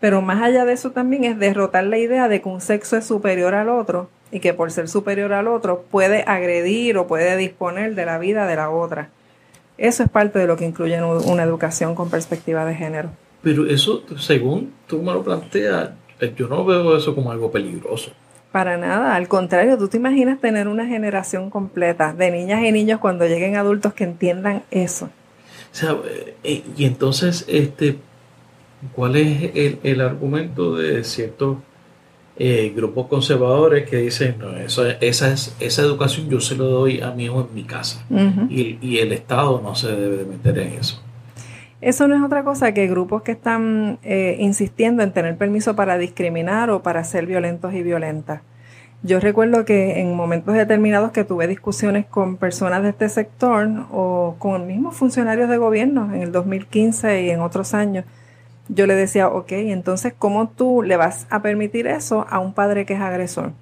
Speaker 2: Pero más allá de eso también es derrotar la idea de que un sexo es superior al otro y que por ser superior al otro puede agredir o puede disponer de la vida de la otra. Eso es parte de lo que incluye una educación con perspectiva de género.
Speaker 1: Pero eso, según tú me lo planteas, eh, yo no veo eso como algo peligroso.
Speaker 2: Para nada, al contrario, tú te imaginas tener una generación completa de niñas y niños cuando lleguen adultos que entiendan eso. O
Speaker 1: sea, eh, eh, y entonces, este, ¿cuál es el, argumento de ciertos grupos conservadores que dicen, no, eso, esa, es, esa educación yo se lo doy a mi hijo en mi casa y, y el Estado no se debe de meter en eso?
Speaker 2: Eso no es otra cosa que grupos que están eh, insistiendo en tener permiso para discriminar o para ser violentos y violentas. Yo recuerdo que en momentos determinados que tuve discusiones con personas de este sector o con mismos funcionarios de gobierno en el 2015 y en otros años, yo le decía, ok, entonces, ¿cómo tú le vas a permitir eso a un padre que es agresor?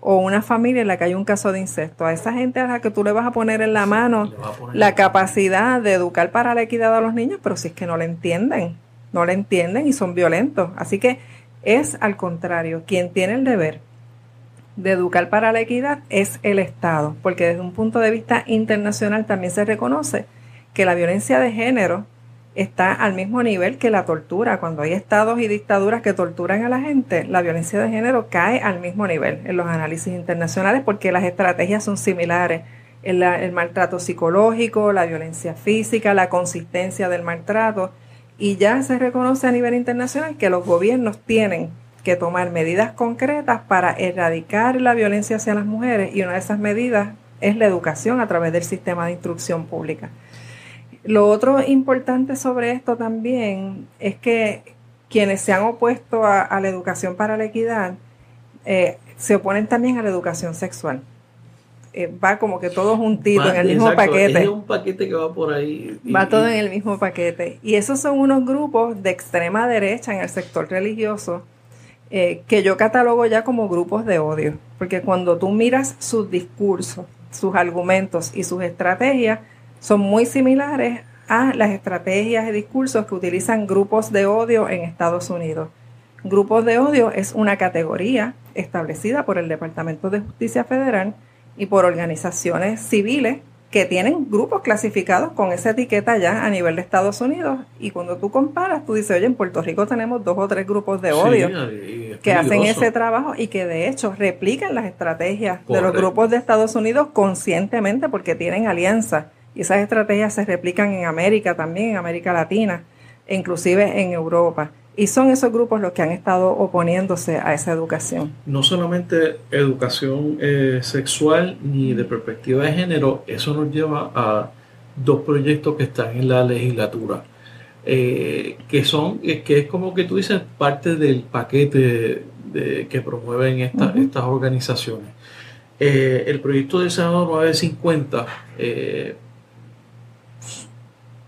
Speaker 2: O una familia en la que hay un caso de incesto, a esa gente a la que tú le vas a poner en la mano la capacidad de educar para la equidad a los niños, pero si es que no le entienden, no le entienden y son violentos. Así que es al contrario, quien tiene el deber de educar para la equidad es el Estado, porque desde un punto de vista internacional también se reconoce que la violencia de género está al mismo nivel que la tortura. Cuando hay estados y dictaduras que torturan a la gente, la violencia de género cae al mismo nivel en los análisis internacionales porque las estrategias son similares. El, maltrato psicológico, la violencia física, la consistencia del maltrato. Y ya se reconoce a nivel internacional que los gobiernos tienen que tomar medidas concretas para erradicar la violencia hacia las mujeres y una de esas medidas es la educación a través del sistema de instrucción pública. Lo otro importante sobre esto también es que quienes se han opuesto a, la educación para la equidad eh, se oponen también a la educación sexual. Eh, va como que todo juntito en el mismo paquete.
Speaker 1: Es un paquete que va por ahí.
Speaker 2: va todo en el mismo paquete. Y esos son unos grupos de extrema derecha en el sector religioso eh, que yo catalogo ya como grupos de odio. Porque cuando tú miras sus discursos, sus argumentos y sus estrategias, son muy similares a las estrategias y discursos que utilizan grupos de odio en Estados Unidos. Grupos de odio es una categoría establecida por el Departamento de Justicia Federal y por organizaciones civiles que tienen grupos clasificados con esa etiqueta ya a nivel de Estados Unidos. Y cuando tú comparas, tú dices, oye, en Puerto Rico tenemos dos o tres grupos de odio que hacen ese trabajo y que de hecho replican las estrategias de los grupos de Estados Unidos conscientemente porque tienen alianzas y esas estrategias se replican en América también, en América Latina, e inclusive en Europa. Y son esos grupos los que han estado oponiéndose a esa educación.
Speaker 1: No solamente educación eh, sexual ni de perspectiva de género, eso nos lleva a dos proyectos que están en la legislatura, eh, que son, eh, que es como que tú dices, parte del paquete de, que promueven estas organizaciones. el proyecto de Senado 950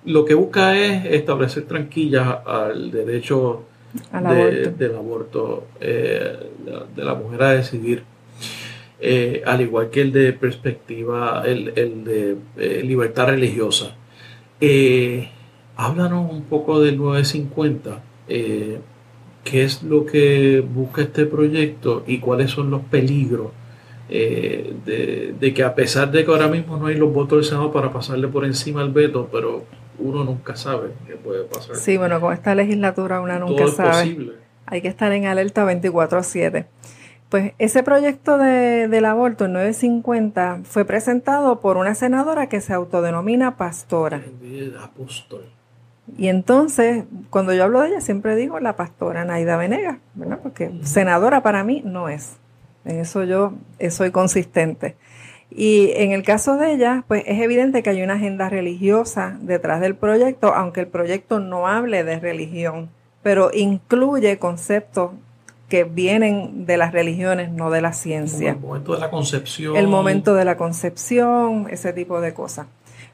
Speaker 1: lo que busca es establecer tranquillas al derecho del aborto, eh, de, la mujer a decidir, eh, al igual que el de perspectiva, el, de eh, libertad religiosa. háblanos un poco del 950. ¿Qué es lo que busca este proyecto y cuáles son los peligros de, de, que a pesar de que ahora mismo no hay los votos del Senado para pasarle por encima al veto, pero uno nunca sabe qué puede pasar.
Speaker 2: Sí, bueno, con esta legislatura uno nunca sabe. Hay que estar en alerta 24/7. Pues ese proyecto de, del aborto, el 950, fue presentado por una senadora que se autodenomina pastora.
Speaker 1: Apóstol.
Speaker 2: Y entonces, cuando yo hablo de ella, siempre digo la pastora Naida Venegas, ¿verdad? Porque senadora para mí no es. En eso yo soy consistente. Y en el caso de ella, pues es evidente que hay una agenda religiosa detrás del proyecto, aunque el proyecto no hable de religión, pero incluye conceptos que vienen de las religiones, no de la ciencia.
Speaker 1: el momento de la concepción.
Speaker 2: El momento de la concepción, ese tipo de cosas.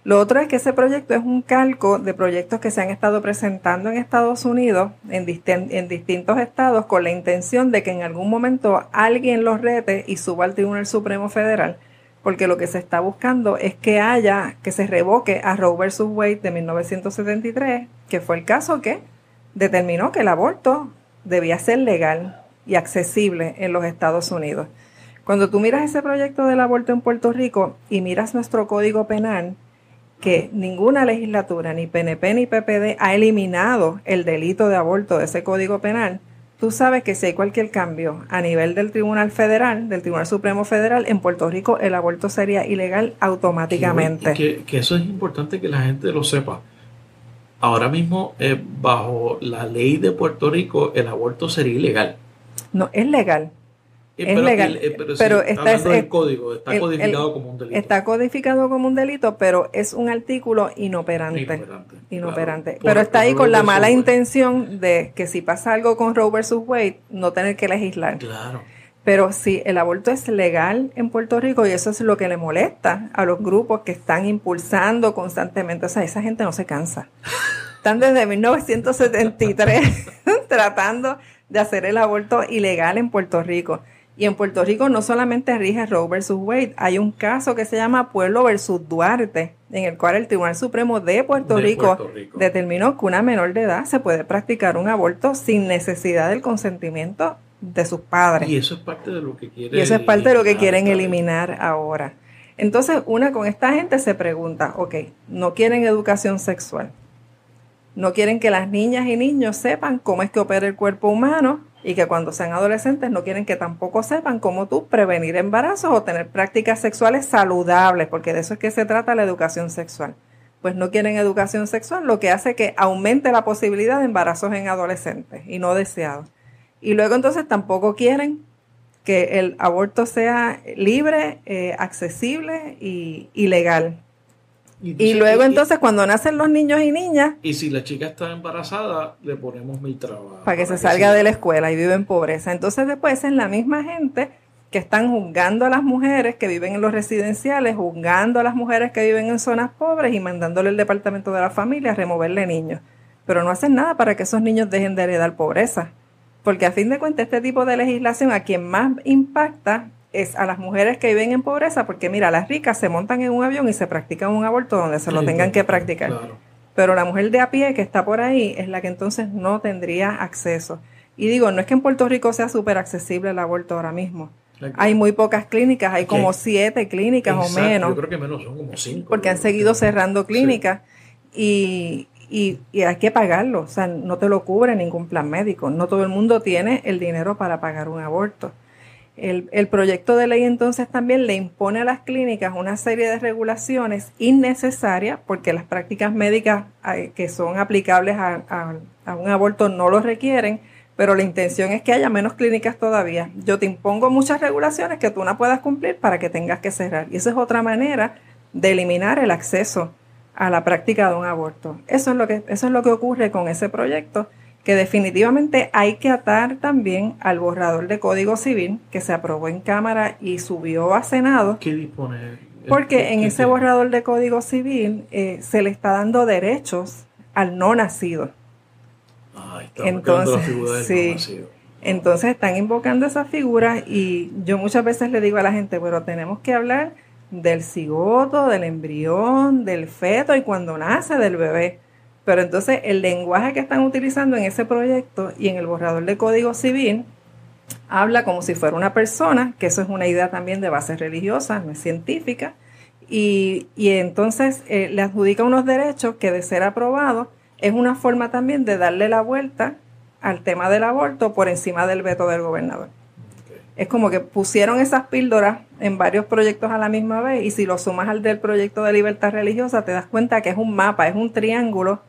Speaker 2: Lo otro es que ese proyecto es un calco de proyectos que se han estado presentando en Estados Unidos, en, en, distintos estados, con la intención de que en algún momento alguien los rete y suba al Tribunal Supremo Federal porque lo que se está buscando es que haya, que se revoque a Roe versus Wade de 1973, que fue el caso que determinó que el aborto debía ser legal y accesible en los Estados Unidos. Cuando tú miras ese proyecto del aborto en Puerto Rico y miras nuestro código penal, que ninguna legislatura, ni PNP ni PPD, ha eliminado el delito de aborto de ese código penal, Tú sabes que si hay cualquier cambio a nivel del Tribunal Federal, del Tribunal Supremo Federal, en Puerto Rico el aborto sería ilegal automáticamente.
Speaker 1: Que, eso es importante que la gente lo sepa. Ahora mismo, eh, bajo la ley de Puerto Rico, el aborto sería ilegal.
Speaker 2: No, es legal es legal, eh, pero, está,
Speaker 1: el código, está codificado como un delito.
Speaker 2: Está codificado como un delito, pero es un artículo inoperante. Inoperante. pero está ahí con la mala intención de que si pasa algo con Roe versus Wade, no tener que legislar.
Speaker 1: Claro.
Speaker 2: Pero si el aborto es legal en Puerto Rico y eso es lo que le molesta a los grupos que están impulsando constantemente, o sea, esa gente no se cansa. Están desde 1973 tratando de hacer el aborto ilegal en Puerto Rico. Y en Puerto Rico no solamente rige Roe versus Wade, hay un caso que se llama Pueblo versus Duarte, en el cual el Tribunal Supremo de Puerto, Rico, determinó que una menor de edad se puede practicar un aborto sin necesidad del consentimiento de sus padres.
Speaker 1: Y eso es parte de lo que quieren.
Speaker 2: Y eso es parte de lo que quieren eliminar ahora. Entonces, una con esta gente se pregunta, ok, no quieren educación sexual, no quieren que las niñas y niños sepan cómo es que opera el cuerpo humano, y que cuando sean adolescentes no quieren que tampoco sepan cómo tú prevenir embarazos o tener prácticas sexuales saludables, porque de eso es que se trata la educación sexual. Pues no quieren educación sexual, lo que hace que aumente la posibilidad de embarazos en adolescentes y no deseados. Y luego entonces tampoco quieren que el aborto sea libre, eh, accesible y, y legal. Y, luego entonces cuando nacen los niños y niñas...
Speaker 1: Y si la chica está embarazada, le ponemos mil trabajos.
Speaker 2: Para que se salga de la escuela y vive en pobreza. Entonces después es la misma gente que están juzgando a las mujeres que viven en los residenciales, juzgando a las mujeres que viven en zonas pobres y mandándole al departamento de la familia a removerle niños. Pero no hacen nada para que esos niños dejen de heredar pobreza. Porque a fin de cuentas este tipo de legislación a quien más impacta es a las mujeres que viven en pobreza, porque mira, las ricas se montan en un avión y se practican un aborto donde se lo tengan que practicar. Pero la mujer de a pie que está por ahí es la que entonces no tendría acceso. Y digo, no es que en Puerto Rico sea súper accesible el aborto ahora mismo. Hay muy pocas clínicas, hay como siete clínicas o menos.
Speaker 1: Yo creo que menos, son como cinco.
Speaker 2: Porque han seguido cerrando clínicas y, y, y, hay que pagarlo. O sea, no te lo cubre ningún plan médico. No todo el mundo tiene el dinero para pagar un aborto. El, proyecto de ley entonces también le impone a las clínicas una serie de regulaciones innecesarias porque las prácticas médicas que son aplicables a, un aborto no lo requieren, pero la intención es que haya menos clínicas todavía. Yo te impongo muchas regulaciones que tú no puedas cumplir para que tengas que cerrar. Y esa es otra manera de eliminar el acceso a la práctica de un aborto. Eso es lo que, eso es lo que ocurre con ese proyecto que definitivamente hay que atar también al borrador de Código Civil que se aprobó en Cámara y subió a Senado.
Speaker 1: ¿Qué dispone?
Speaker 2: Porque en ese borrador de Código Civil eh, se le está dando derechos al no nacido. entonces, sí, entonces están invocando esa figura y yo muchas veces le digo a la gente, pero tenemos que hablar del cigoto, del embrión, del feto y cuando nace del bebé. Pero entonces el lenguaje que están utilizando en ese proyecto y en el borrador de código civil habla como si fuera una persona, que eso es una idea también de base religiosa, no es científica, y, entonces eh, le adjudica unos derechos que de ser aprobado es una forma también de darle la vuelta al tema del aborto por encima del veto del gobernador. Es como que pusieron esas píldoras en varios proyectos a la misma vez y si lo sumas al del proyecto de libertad religiosa te das cuenta que es un mapa, es un triángulo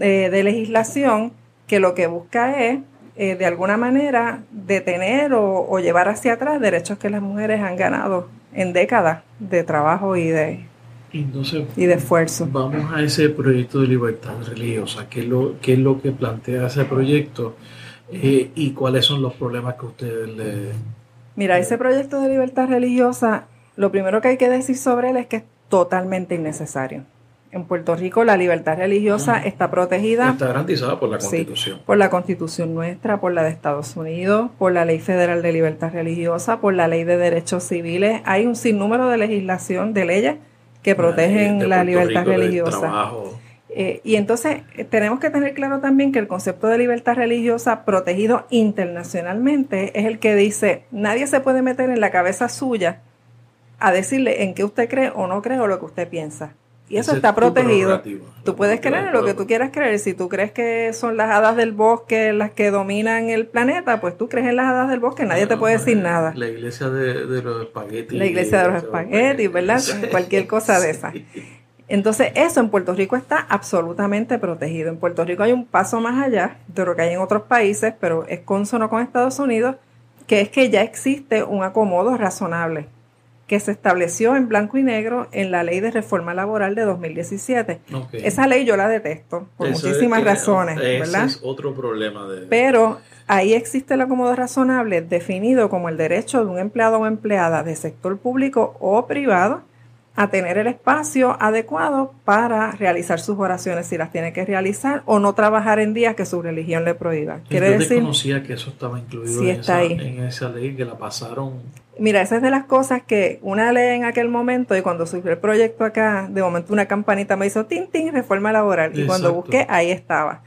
Speaker 2: eh, de legislación que lo que busca es eh, de alguna manera detener o, o llevar hacia atrás derechos que las mujeres han ganado en décadas de trabajo y de, y de esfuerzo.
Speaker 1: Vamos a ese proyecto de libertad religiosa. ¿Qué es lo, qué es lo que plantea ese proyecto eh, y cuáles son los problemas que ustedes le...
Speaker 2: Mira, ese proyecto de libertad religiosa, lo primero que hay que decir sobre él es que es totalmente innecesario. En Puerto Rico la libertad religiosa está protegida.
Speaker 1: Está garantizada por la Constitución.
Speaker 2: por la Constitución nuestra, por la de Estados Unidos, por la Ley Federal de Libertad Religiosa, por la Ley de Derechos Civiles. Hay un sinnúmero de legislación, de leyes que protegen la, libertad religiosa. Eh, y entonces tenemos que tener claro también que el concepto de libertad religiosa protegido internacionalmente es el que dice, nadie se puede meter en la cabeza suya a decirle en qué usted cree o no cree o lo que usted piensa. Y eso está protegido. Tú puedes creer en lo que tú quieras creer. Si tú crees que son las hadas del bosque las que dominan el planeta, pues tú crees en las hadas del bosque, nadie te puede decir nada.
Speaker 1: La iglesia de, los espaguetis.
Speaker 2: La iglesia de los espaguetis, ¿verdad? Cualquier cosa de esa. Entonces, eso en Puerto Rico está absolutamente protegido. En Puerto Rico hay un paso más allá de lo que hay en otros países, pero es consono con Estados Unidos, que es que ya existe un acomodo razonable que se estableció en blanco y negro en la ley de reforma laboral de 2017. Esa ley yo la detesto por muchísimas razones, ¿verdad?
Speaker 1: es otro problema de...
Speaker 2: Pero ahí existe el acomodo razonable definido como el derecho de un empleado o empleada de sector público o privado a tener el espacio adecuado para realizar sus oraciones si las tiene que realizar o no trabajar en días que su religión le prohíba.
Speaker 1: Quiere Yo decir, desconocía que eso estaba incluido en, esa, en, esa, ley que la pasaron.
Speaker 2: Mira, esa es de las cosas que una ley en aquel momento y cuando surgió el proyecto acá, de momento una campanita me hizo tin tin reforma laboral y cuando busqué ahí estaba.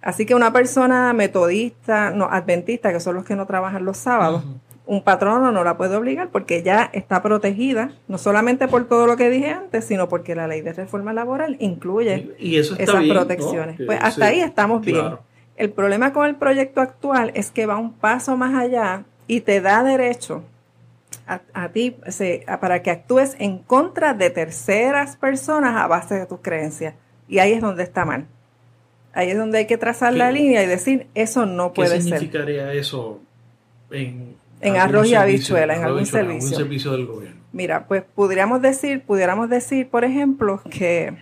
Speaker 2: Así que una persona metodista, no adventista, que son los que no trabajan los sábados, un patrono no la puede obligar porque ya está protegida, no solamente por todo lo que dije antes, sino porque la ley de reforma laboral incluye esas protecciones. Pues hasta ahí estamos bien. El problema con el proyecto actual es que va un paso más allá y te da derecho a, ti para que actúes en contra de terceras personas a base de tus creencias. Y ahí es donde está mal. Ahí es donde hay que trazar la línea y decir, eso no puede ser.
Speaker 1: ¿Qué significaría eso en,
Speaker 2: en arroz y habichuela, en algún servicio.
Speaker 1: servicio del gobierno.
Speaker 2: Mira, pues pudiéramos decir, pudiéramos decir, por ejemplo, que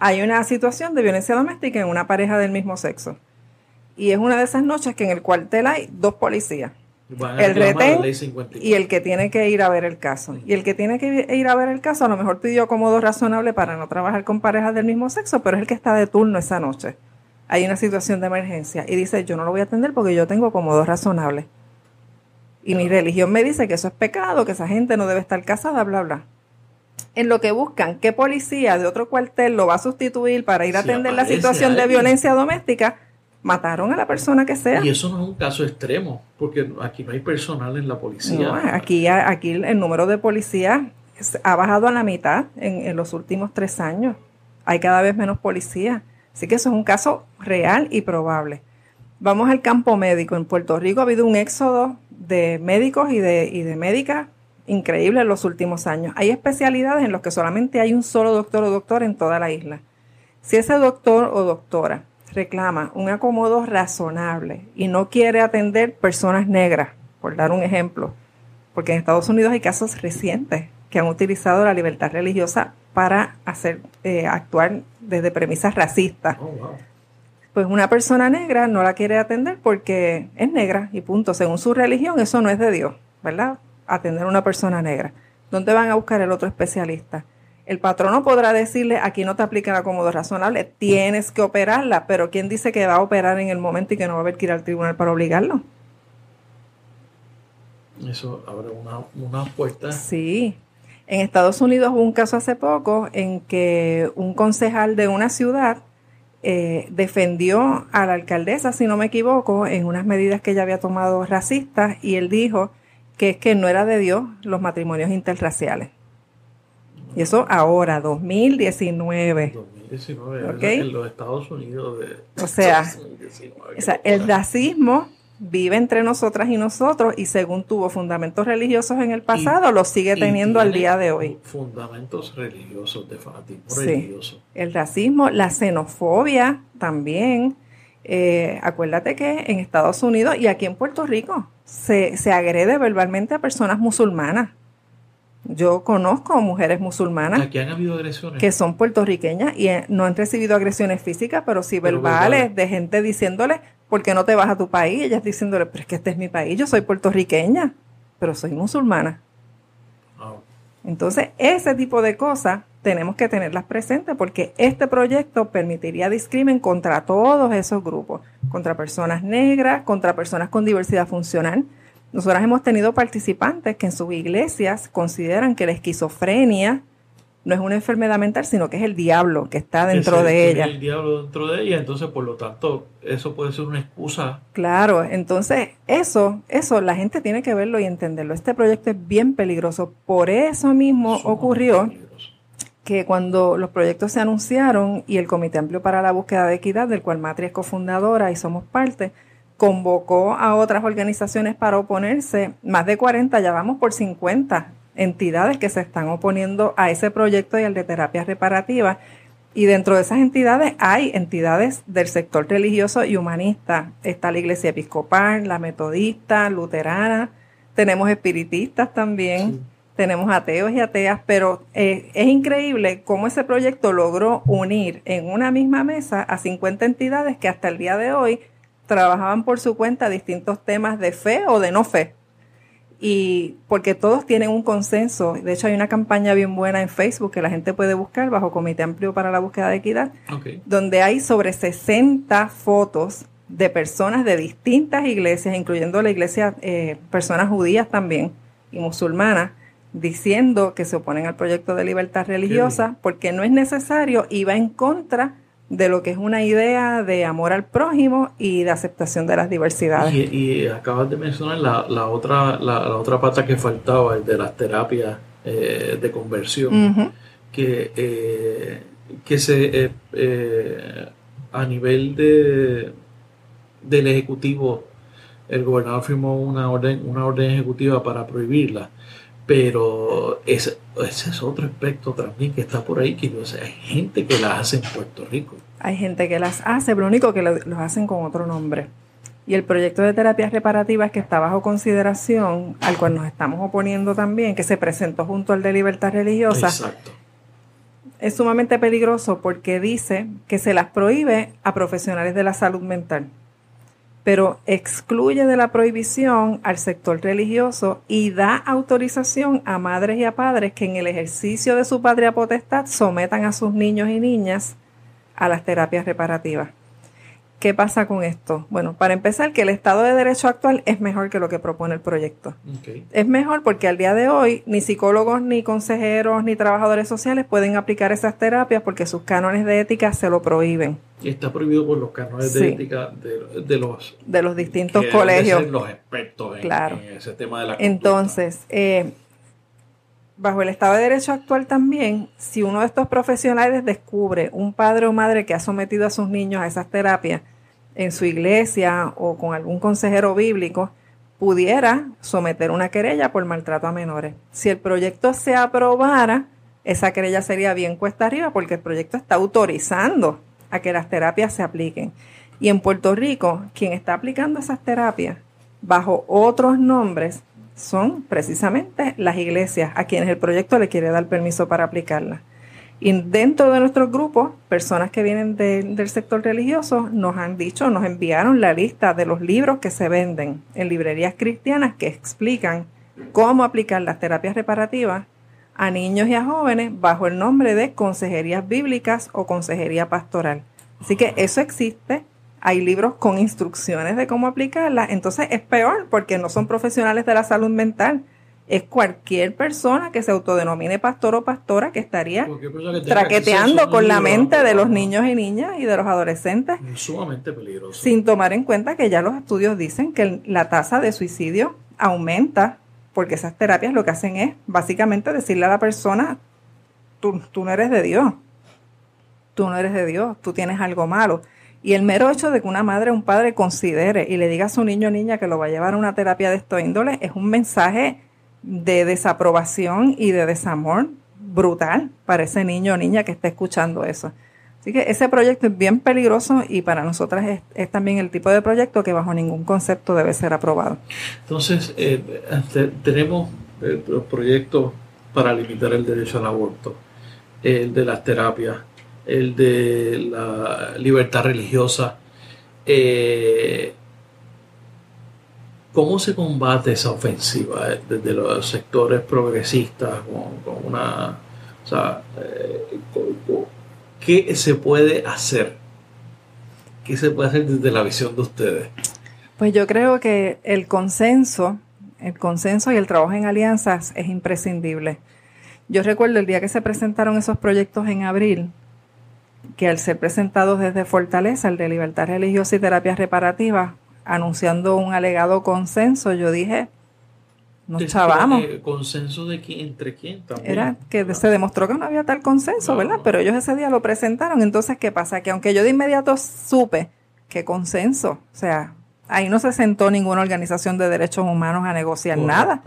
Speaker 2: hay una situación de violencia doméstica en una pareja del mismo sexo. Y es una de esas noches que en el cuartel hay dos policías. El retén y el que tiene que ir a ver el caso. Y el que tiene que ir a ver el caso a lo mejor pidió cómodo razonable para no trabajar con parejas del mismo sexo, pero es el que está de turno esa noche. Hay una situación de emergencia y dice, yo no lo voy a atender porque yo tengo cómodo razonable. Y mi religión me dice que eso es pecado, que esa gente no debe estar casada, bla, bla. En lo que buscan, ¿qué policía de otro cuartel lo va a sustituir para ir a atender la situación de violencia doméstica? Mataron a la persona que sea.
Speaker 1: Y eso no es un caso extremo, porque aquí no hay personal en la policía.
Speaker 2: aquí, aquí el número de policías ha bajado a la mitad en, en los últimos tres años. Hay cada vez menos policías. Así que eso es un caso real y probable. Vamos al campo médico. En Puerto Rico ha habido un éxodo de médicos y de, y de médicas increíble en los últimos años. Hay especialidades en las que solamente hay un solo doctor o doctor en toda la isla. Si ese doctor o doctora reclama un acomodo razonable y no quiere atender personas negras, por dar un ejemplo, porque en Estados Unidos hay casos recientes que han utilizado la libertad religiosa para hacer eh, actuar desde premisas racistas. Oh, pues una persona negra no la quiere atender porque es negra y punto. Según su religión, eso no es de Dios, ¿verdad? Atender a una persona negra. ¿Dónde van a buscar el otro especialista? El patrono podrá decirle, aquí no te aplica el acomodo razonable, tienes que operarla, pero ¿quién dice que va a operar en el momento y que no va a haber que ir al tribunal para obligarlo?
Speaker 1: Eso abre una, una puerta.
Speaker 2: Sí. En Estados Unidos hubo un caso hace poco en que un concejal de una ciudad eh, defendió a la alcaldesa, si no me equivoco, en unas medidas que ella había tomado racistas y él dijo que es que no era de Dios los matrimonios interraciales. Y eso ahora, 2019.
Speaker 1: 2019, en los Estados Unidos.
Speaker 2: De, o sea, o sea el racismo vive entre nosotras y nosotros y según tuvo fundamentos religiosos en el pasado, lo sigue teniendo al día de hoy.
Speaker 1: Fundamentos religiosos, de fanatismo religioso.
Speaker 2: El racismo, la xenofobia también. Eh, acuérdate que en Estados Unidos y aquí en Puerto Rico se, se agrede verbalmente a personas musulmanas. Yo conozco mujeres musulmanas
Speaker 1: han habido agresiones.
Speaker 2: que son puertorriqueñas y eh, no han recibido agresiones físicas, pero sí verbales, de gente diciéndole, ¿por qué no te vas a tu país? Ellas diciéndole, pero es que este es mi país, yo soy puertorriqueña, pero soy musulmana. Entonces, ese tipo de cosas tenemos que tenerlas presentes porque este proyecto permitiría discrimen contra todos esos grupos, contra personas negras, contra personas con diversidad funcional, nosotras hemos tenido participantes que en sus iglesias consideran que la esquizofrenia no es una enfermedad mental, sino que es el diablo que está dentro de ella.
Speaker 1: El diablo dentro de ella, entonces por lo tanto eso puede ser una excusa.
Speaker 2: Claro, entonces eso, eso la gente tiene que verlo y entenderlo. Este proyecto es bien peligroso. Por eso mismo ocurrió que cuando los proyectos se anunciaron y el Comité Amplio para la Búsqueda de Equidad, del cual Matri es cofundadora y somos parte, convocó a otras organizaciones para oponerse, más de 40, ya vamos por 50 entidades que se están oponiendo a ese proyecto y al de terapia reparativa. Y dentro de esas entidades hay entidades del sector religioso y humanista. Está la Iglesia Episcopal, la Metodista, Luterana, tenemos espiritistas también, tenemos ateos y ateas, pero eh, es increíble cómo ese proyecto logró unir en una misma mesa a 50 entidades que hasta el día de hoy trabajaban por su cuenta distintos temas de fe o de no fe. Y porque todos tienen un consenso. De hecho, hay una campaña bien buena en Facebook que la gente puede buscar bajo Comité Amplio para la Búsqueda de Equidad, donde hay sobre 60 fotos de personas de distintas iglesias, incluyendo la iglesia, eh, personas judías también y musulmanas, diciendo que se oponen al proyecto de libertad religiosa porque no es necesario y va en contra de lo que es una idea de amor al prójimo y de aceptación de las diversidades.
Speaker 1: Y, acabas de mencionar la, la otra, la, otra pata que faltaba, el de las terapias eh, de conversión, que, eh, que se eh, a nivel de del ejecutivo, el gobernador firmó una orden, una orden ejecutiva para prohibirla pero ese, ese, es otro aspecto también que está por ahí, que o sea, hay gente que las hace en Puerto Rico.
Speaker 2: Hay gente que las hace, pero lo único que los hacen con otro nombre. Y el proyecto de terapias reparativas que está bajo consideración, al cual nos estamos oponiendo también, que se presentó junto al de libertad religiosa, Exacto. es sumamente peligroso porque dice que se las prohíbe a profesionales de la salud mental pero excluye de la prohibición al sector religioso y da autorización a madres y a padres que en el ejercicio de su patria potestad sometan a sus niños y niñas a las terapias reparativas. ¿Qué pasa con esto? Bueno, para empezar, que el Estado de Derecho actual es mejor que lo que propone el proyecto. Es mejor porque al día de hoy ni psicólogos, ni consejeros, ni trabajadores sociales pueden aplicar esas terapias porque sus cánones de ética se lo prohíben.
Speaker 1: Y está prohibido por los cánones de ética de, los...
Speaker 2: De los distintos colegios.
Speaker 1: los expertos en, ese tema de la
Speaker 2: Entonces, eh, bajo el Estado de Derecho actual también, si uno de estos profesionales descubre un padre o madre que ha sometido a sus niños a esas terapias en su iglesia o con algún consejero bíblico, pudiera someter una querella por maltrato a menores. Si el proyecto se aprobara, esa querella sería bien cuesta arriba porque el proyecto está autorizando a que las terapias se apliquen. Y en Puerto Rico, quien está aplicando esas terapias bajo otros nombres son precisamente las iglesias a quienes el proyecto le quiere dar permiso para aplicarla. Y dentro de nuestros grupos, personas que vienen del sector religioso nos han dicho, nos enviaron la lista de los libros que se venden en librerías cristianas que explican cómo aplicar las terapias reparativas a niños y a jóvenes bajo el nombre de consejerías bíblicas o consejería pastoral. Así que eso existe, hay libros con instrucciones de cómo aplicarla, entonces es peor porque no son profesionales de la salud mental, es cualquier persona que se autodenomine pastor o pastora que estaría traqueteando con la mente de los niños y niñas y de los adolescentes.
Speaker 1: Sumamente peligroso.
Speaker 2: Sin tomar en cuenta que ya los estudios dicen que la tasa de suicidio aumenta porque esas terapias lo que hacen es básicamente decirle a la persona, tú, tú no eres de Dios, tú no eres de Dios, tú tienes algo malo. Y el mero hecho de que una madre o un padre considere y le diga a su niño o niña que lo va a llevar a una terapia de estos índole es un mensaje de desaprobación y de desamor brutal para ese niño o niña que está escuchando eso. Así que ese proyecto es bien peligroso y para nosotras es, también el tipo de proyecto que bajo ningún concepto debe ser aprobado.
Speaker 1: Entonces, eh, tenemos eh, los proyectos para limitar el derecho al aborto, el de las terapias, el de la libertad religiosa. Eh, ¿Cómo se combate esa ofensiva eh, desde los sectores progresistas con, una... O sea, eh, ¿qué se puede hacer? ¿Qué se puede hacer desde la visión de ustedes?
Speaker 2: Pues yo creo que el consenso, el consenso y el trabajo en alianzas es imprescindible. Yo recuerdo el día que se presentaron esos proyectos en abril, que al ser presentados desde Fortaleza, el de libertad religiosa y terapias reparativas, anunciando un alegado consenso, yo dije, nos chavamos.
Speaker 1: ¿Consenso de quién, entre quién también?
Speaker 2: Era que se demostró que no había tal consenso, ¿verdad? Pero ellos ese día lo presentaron. Entonces, ¿qué pasa? Que aunque yo de inmediato supe que consenso, o sea, ahí no se sentó ninguna organización de derechos humanos a negociar nada.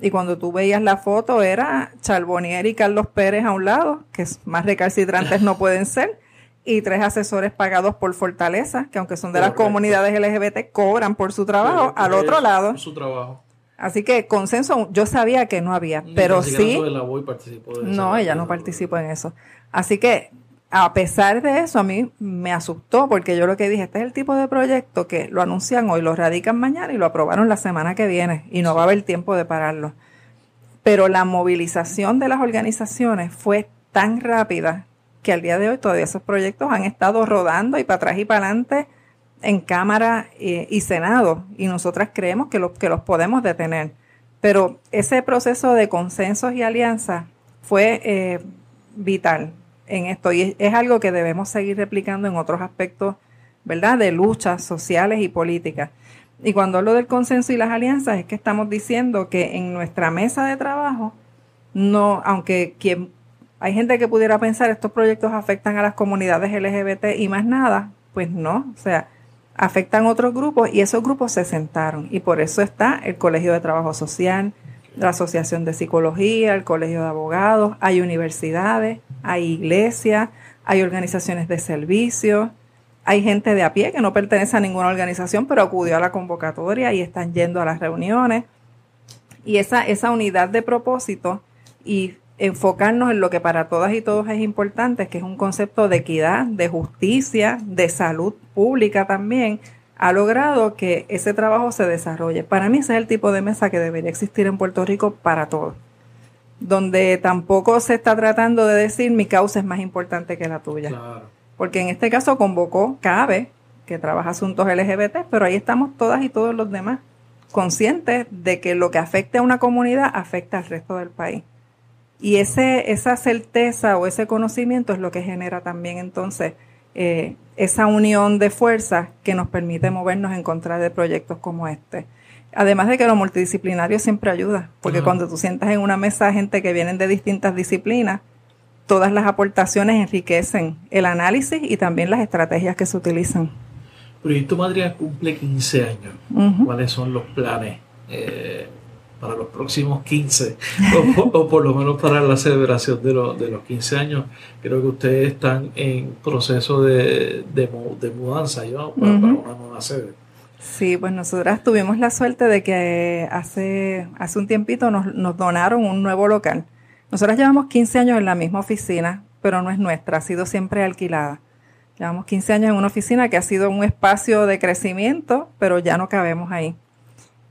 Speaker 2: Y cuando tú veías la foto era Charbonnier y Carlos Pérez a un lado, que más recalcitrantes no pueden ser y tres asesores pagados por Fortaleza, que aunque son de las comunidades LGBT, cobran por su trabajo al otro lado.
Speaker 1: Su trabajo.
Speaker 2: Así que consenso, yo sabía que no había, pero sí. no, ella no participó en eso. Así que, a pesar de eso, a mí me asustó, porque yo lo que dije, este es el tipo de proyecto que lo anuncian hoy, lo radican mañana y lo aprobaron la semana que viene, y no va a haber tiempo de pararlo. Pero la movilización de las organizaciones fue tan rápida que al día de hoy todavía esos proyectos han estado rodando y para atrás y para adelante en Cámara y, Senado y nosotras creemos que, que los podemos detener. Pero ese proceso de consensos y alianzas fue eh, vital en esto y es, algo que debemos seguir replicando en otros aspectos, ¿verdad?, de luchas sociales y políticas. Y cuando hablo del consenso y las alianzas es que estamos diciendo que en nuestra mesa de trabajo, no, aunque quien hay gente que pudiera pensar estos proyectos afectan a las comunidades LGBT y más nada, pues no, o sea, afectan otros grupos y esos grupos se sentaron y por eso está el Colegio de Trabajo Social, la Asociación de Psicología, el Colegio de Abogados, hay universidades, hay iglesias, hay organizaciones de servicio, hay gente de a pie que no pertenece a ninguna organización pero acudió a la convocatoria y están yendo a las reuniones. Y esa, esa unidad de propósito y enfocarnos en lo que para todas y todos es importante, que es un concepto de equidad, de justicia, de salud pública también, ha logrado que ese trabajo se desarrolle. Para mí ese es el tipo de mesa que debería existir en Puerto Rico para todos, donde tampoco se está tratando de decir mi causa es más importante que la tuya. Porque en este caso convocó CABE, que trabaja asuntos LGBT, pero ahí estamos todas y todos los demás conscientes de que lo que afecta a una comunidad afecta al resto del país. Y ese, esa certeza o ese conocimiento es lo que genera también entonces eh, esa unión de fuerzas que nos permite movernos en contra de proyectos como este. Además de que lo multidisciplinario siempre ayuda, porque cuando tú sientas en una mesa gente que vienen de distintas disciplinas, todas las aportaciones enriquecen el análisis y también las estrategias que se utilizan.
Speaker 1: Proyecto Madrid cumple 15 años. ¿Cuáles son los planes? Eh, para los próximos 15, o, por lo menos para la celebración de, de, los 15 años. Creo que ustedes están en proceso de, de, mudanza ¿no? para, una nueva sede.
Speaker 2: Sí, pues nosotras tuvimos la suerte de que hace, hace un tiempito nos, nos donaron un nuevo local. Nosotras llevamos 15 años en la misma oficina, pero no es nuestra, ha sido siempre alquilada. Llevamos 15 años en una oficina que ha sido un espacio de crecimiento, pero ya no cabemos ahí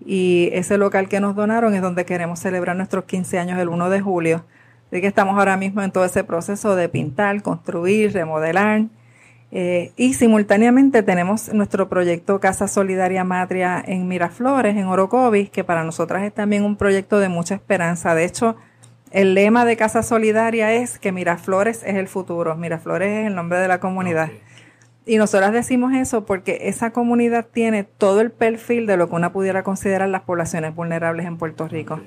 Speaker 2: y ese local que nos donaron es donde queremos celebrar nuestros 15 años el 1 de julio. Así que estamos ahora mismo en todo ese proceso de pintar, construir, remodelar. Eh, y simultáneamente tenemos nuestro proyecto Casa Solidaria Matria en Miraflores, en Orocovis, que para nosotras es también un proyecto de mucha esperanza. De hecho, el lema de Casa Solidaria es que Miraflores es el futuro. Miraflores es el nombre de la comunidad. Y nosotras decimos eso porque esa comunidad tiene todo el perfil de lo que una pudiera considerar las poblaciones vulnerables en Puerto Rico.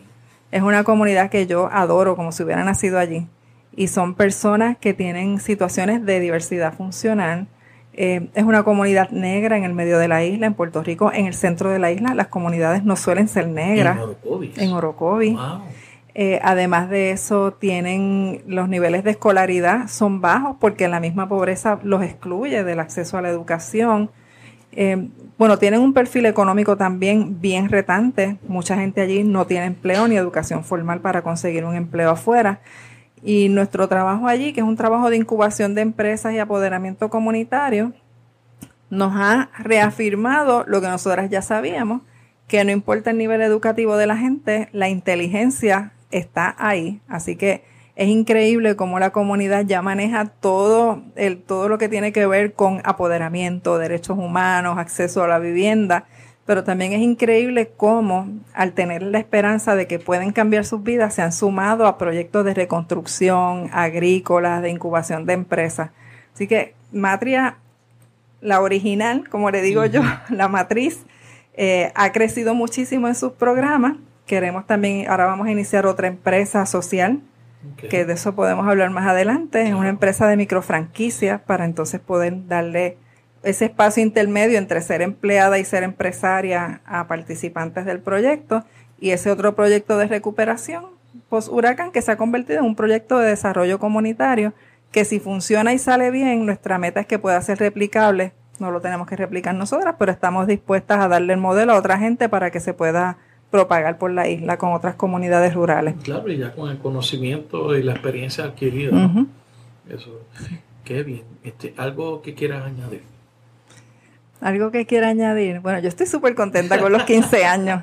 Speaker 2: Es una comunidad que yo adoro como si hubiera nacido allí. Y son personas que tienen situaciones de diversidad funcional. Eh, es una comunidad negra en el medio de la isla, en Puerto Rico, en el centro de la isla. Las comunidades no suelen ser negras. En Orocovis. En Orocovis. Eh, además de eso, tienen los niveles de escolaridad son bajos porque la misma pobreza los excluye del acceso a la educación. Eh, bueno, tienen un perfil económico también bien retante. Mucha gente allí no tiene empleo ni educación formal para conseguir un empleo afuera. Y nuestro trabajo allí, que es un trabajo de incubación de empresas y apoderamiento comunitario, nos ha reafirmado lo que nosotras ya sabíamos, que no importa el nivel educativo de la gente, la inteligencia está ahí. Así que es increíble cómo la comunidad ya maneja todo, el, todo lo que tiene que ver con apoderamiento, derechos humanos, acceso a la vivienda. Pero también es increíble cómo, al tener la esperanza de que pueden cambiar sus vidas, se han sumado a proyectos de reconstrucción, agrícolas, de incubación de empresas. Así que Matria, la original, como le digo yo, la matriz, eh, ha crecido muchísimo en sus programas Queremos también, ahora vamos a iniciar otra empresa social, que de eso podemos hablar más adelante. Es una empresa de microfranquicia para entonces poder darle ese espacio intermedio entre ser empleada y ser empresaria a participantes del proyecto y ese otro proyecto de recuperación post huracán que se ha convertido en un proyecto de desarrollo comunitario que si funciona y sale bien, nuestra meta es que pueda ser replicable. No lo tenemos que replicar nosotras, pero estamos dispuestas a darle el modelo a otra gente para que se pueda propagar por la isla con otras comunidades rurales.
Speaker 1: Claro, y ya con el conocimiento y la experiencia adquirida. Eso, qué bien. Este, ¿Algo que quieras añadir?
Speaker 2: Algo que quiera añadir. Bueno, yo estoy súper contenta con los 15 años.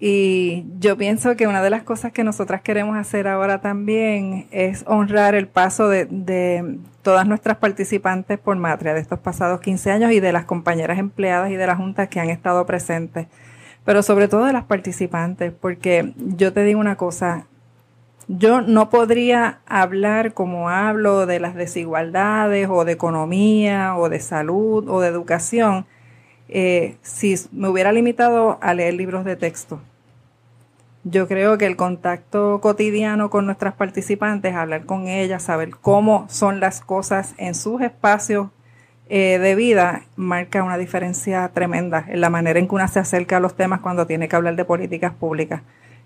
Speaker 2: Y yo pienso que una de las cosas que nosotras queremos hacer ahora también es honrar el paso de, de, todas nuestras participantes por Matria de estos pasados 15 años y de las compañeras empleadas y de la Junta que han estado presentes pero sobre todo de las participantes, porque yo te digo una cosa, yo no podría hablar como hablo de las desigualdades o de economía o de salud o de educación eh, si me hubiera limitado a leer libros de texto. Yo creo que el contacto cotidiano con nuestras participantes, hablar con ellas, saber cómo son las cosas en sus espacios eh, de vida marca una diferencia tremenda en la manera en que uno se acerca a los temas cuando tiene que hablar de políticas públicas.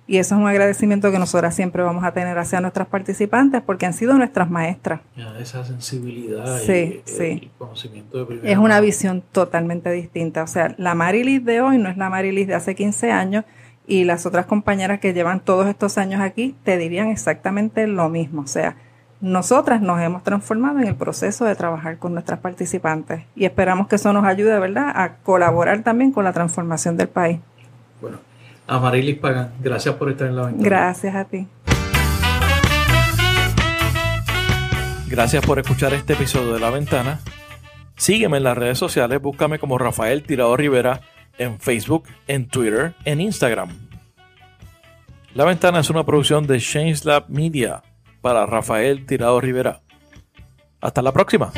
Speaker 2: Y eso es un agradecimiento que nosotras siempre vamos a tener hacia nuestras participantes porque han sido nuestras maestras.
Speaker 1: esa sensibilidad y el conocimiento de
Speaker 2: Es una visión totalmente distinta. O sea, la Marilis de hoy no es la Marilis de hace 15 años y las otras compañeras que llevan todos estos años aquí te dirían exactamente lo mismo. O sea, nosotras nos hemos transformado en el proceso de trabajar con nuestras participantes y esperamos que eso nos ayude, ¿verdad?, a colaborar también con la transformación del país.
Speaker 1: Bueno, Amarilis Pagan, gracias por estar en la ventana.
Speaker 2: Gracias a ti.
Speaker 1: Gracias por escuchar este episodio de La Ventana. Sígueme en las redes sociales, búscame como Rafael Tirado Rivera en Facebook, en Twitter, en Instagram. La Ventana es una producción de Change Lab Media para Rafael Tirado Rivera. Hasta la próxima.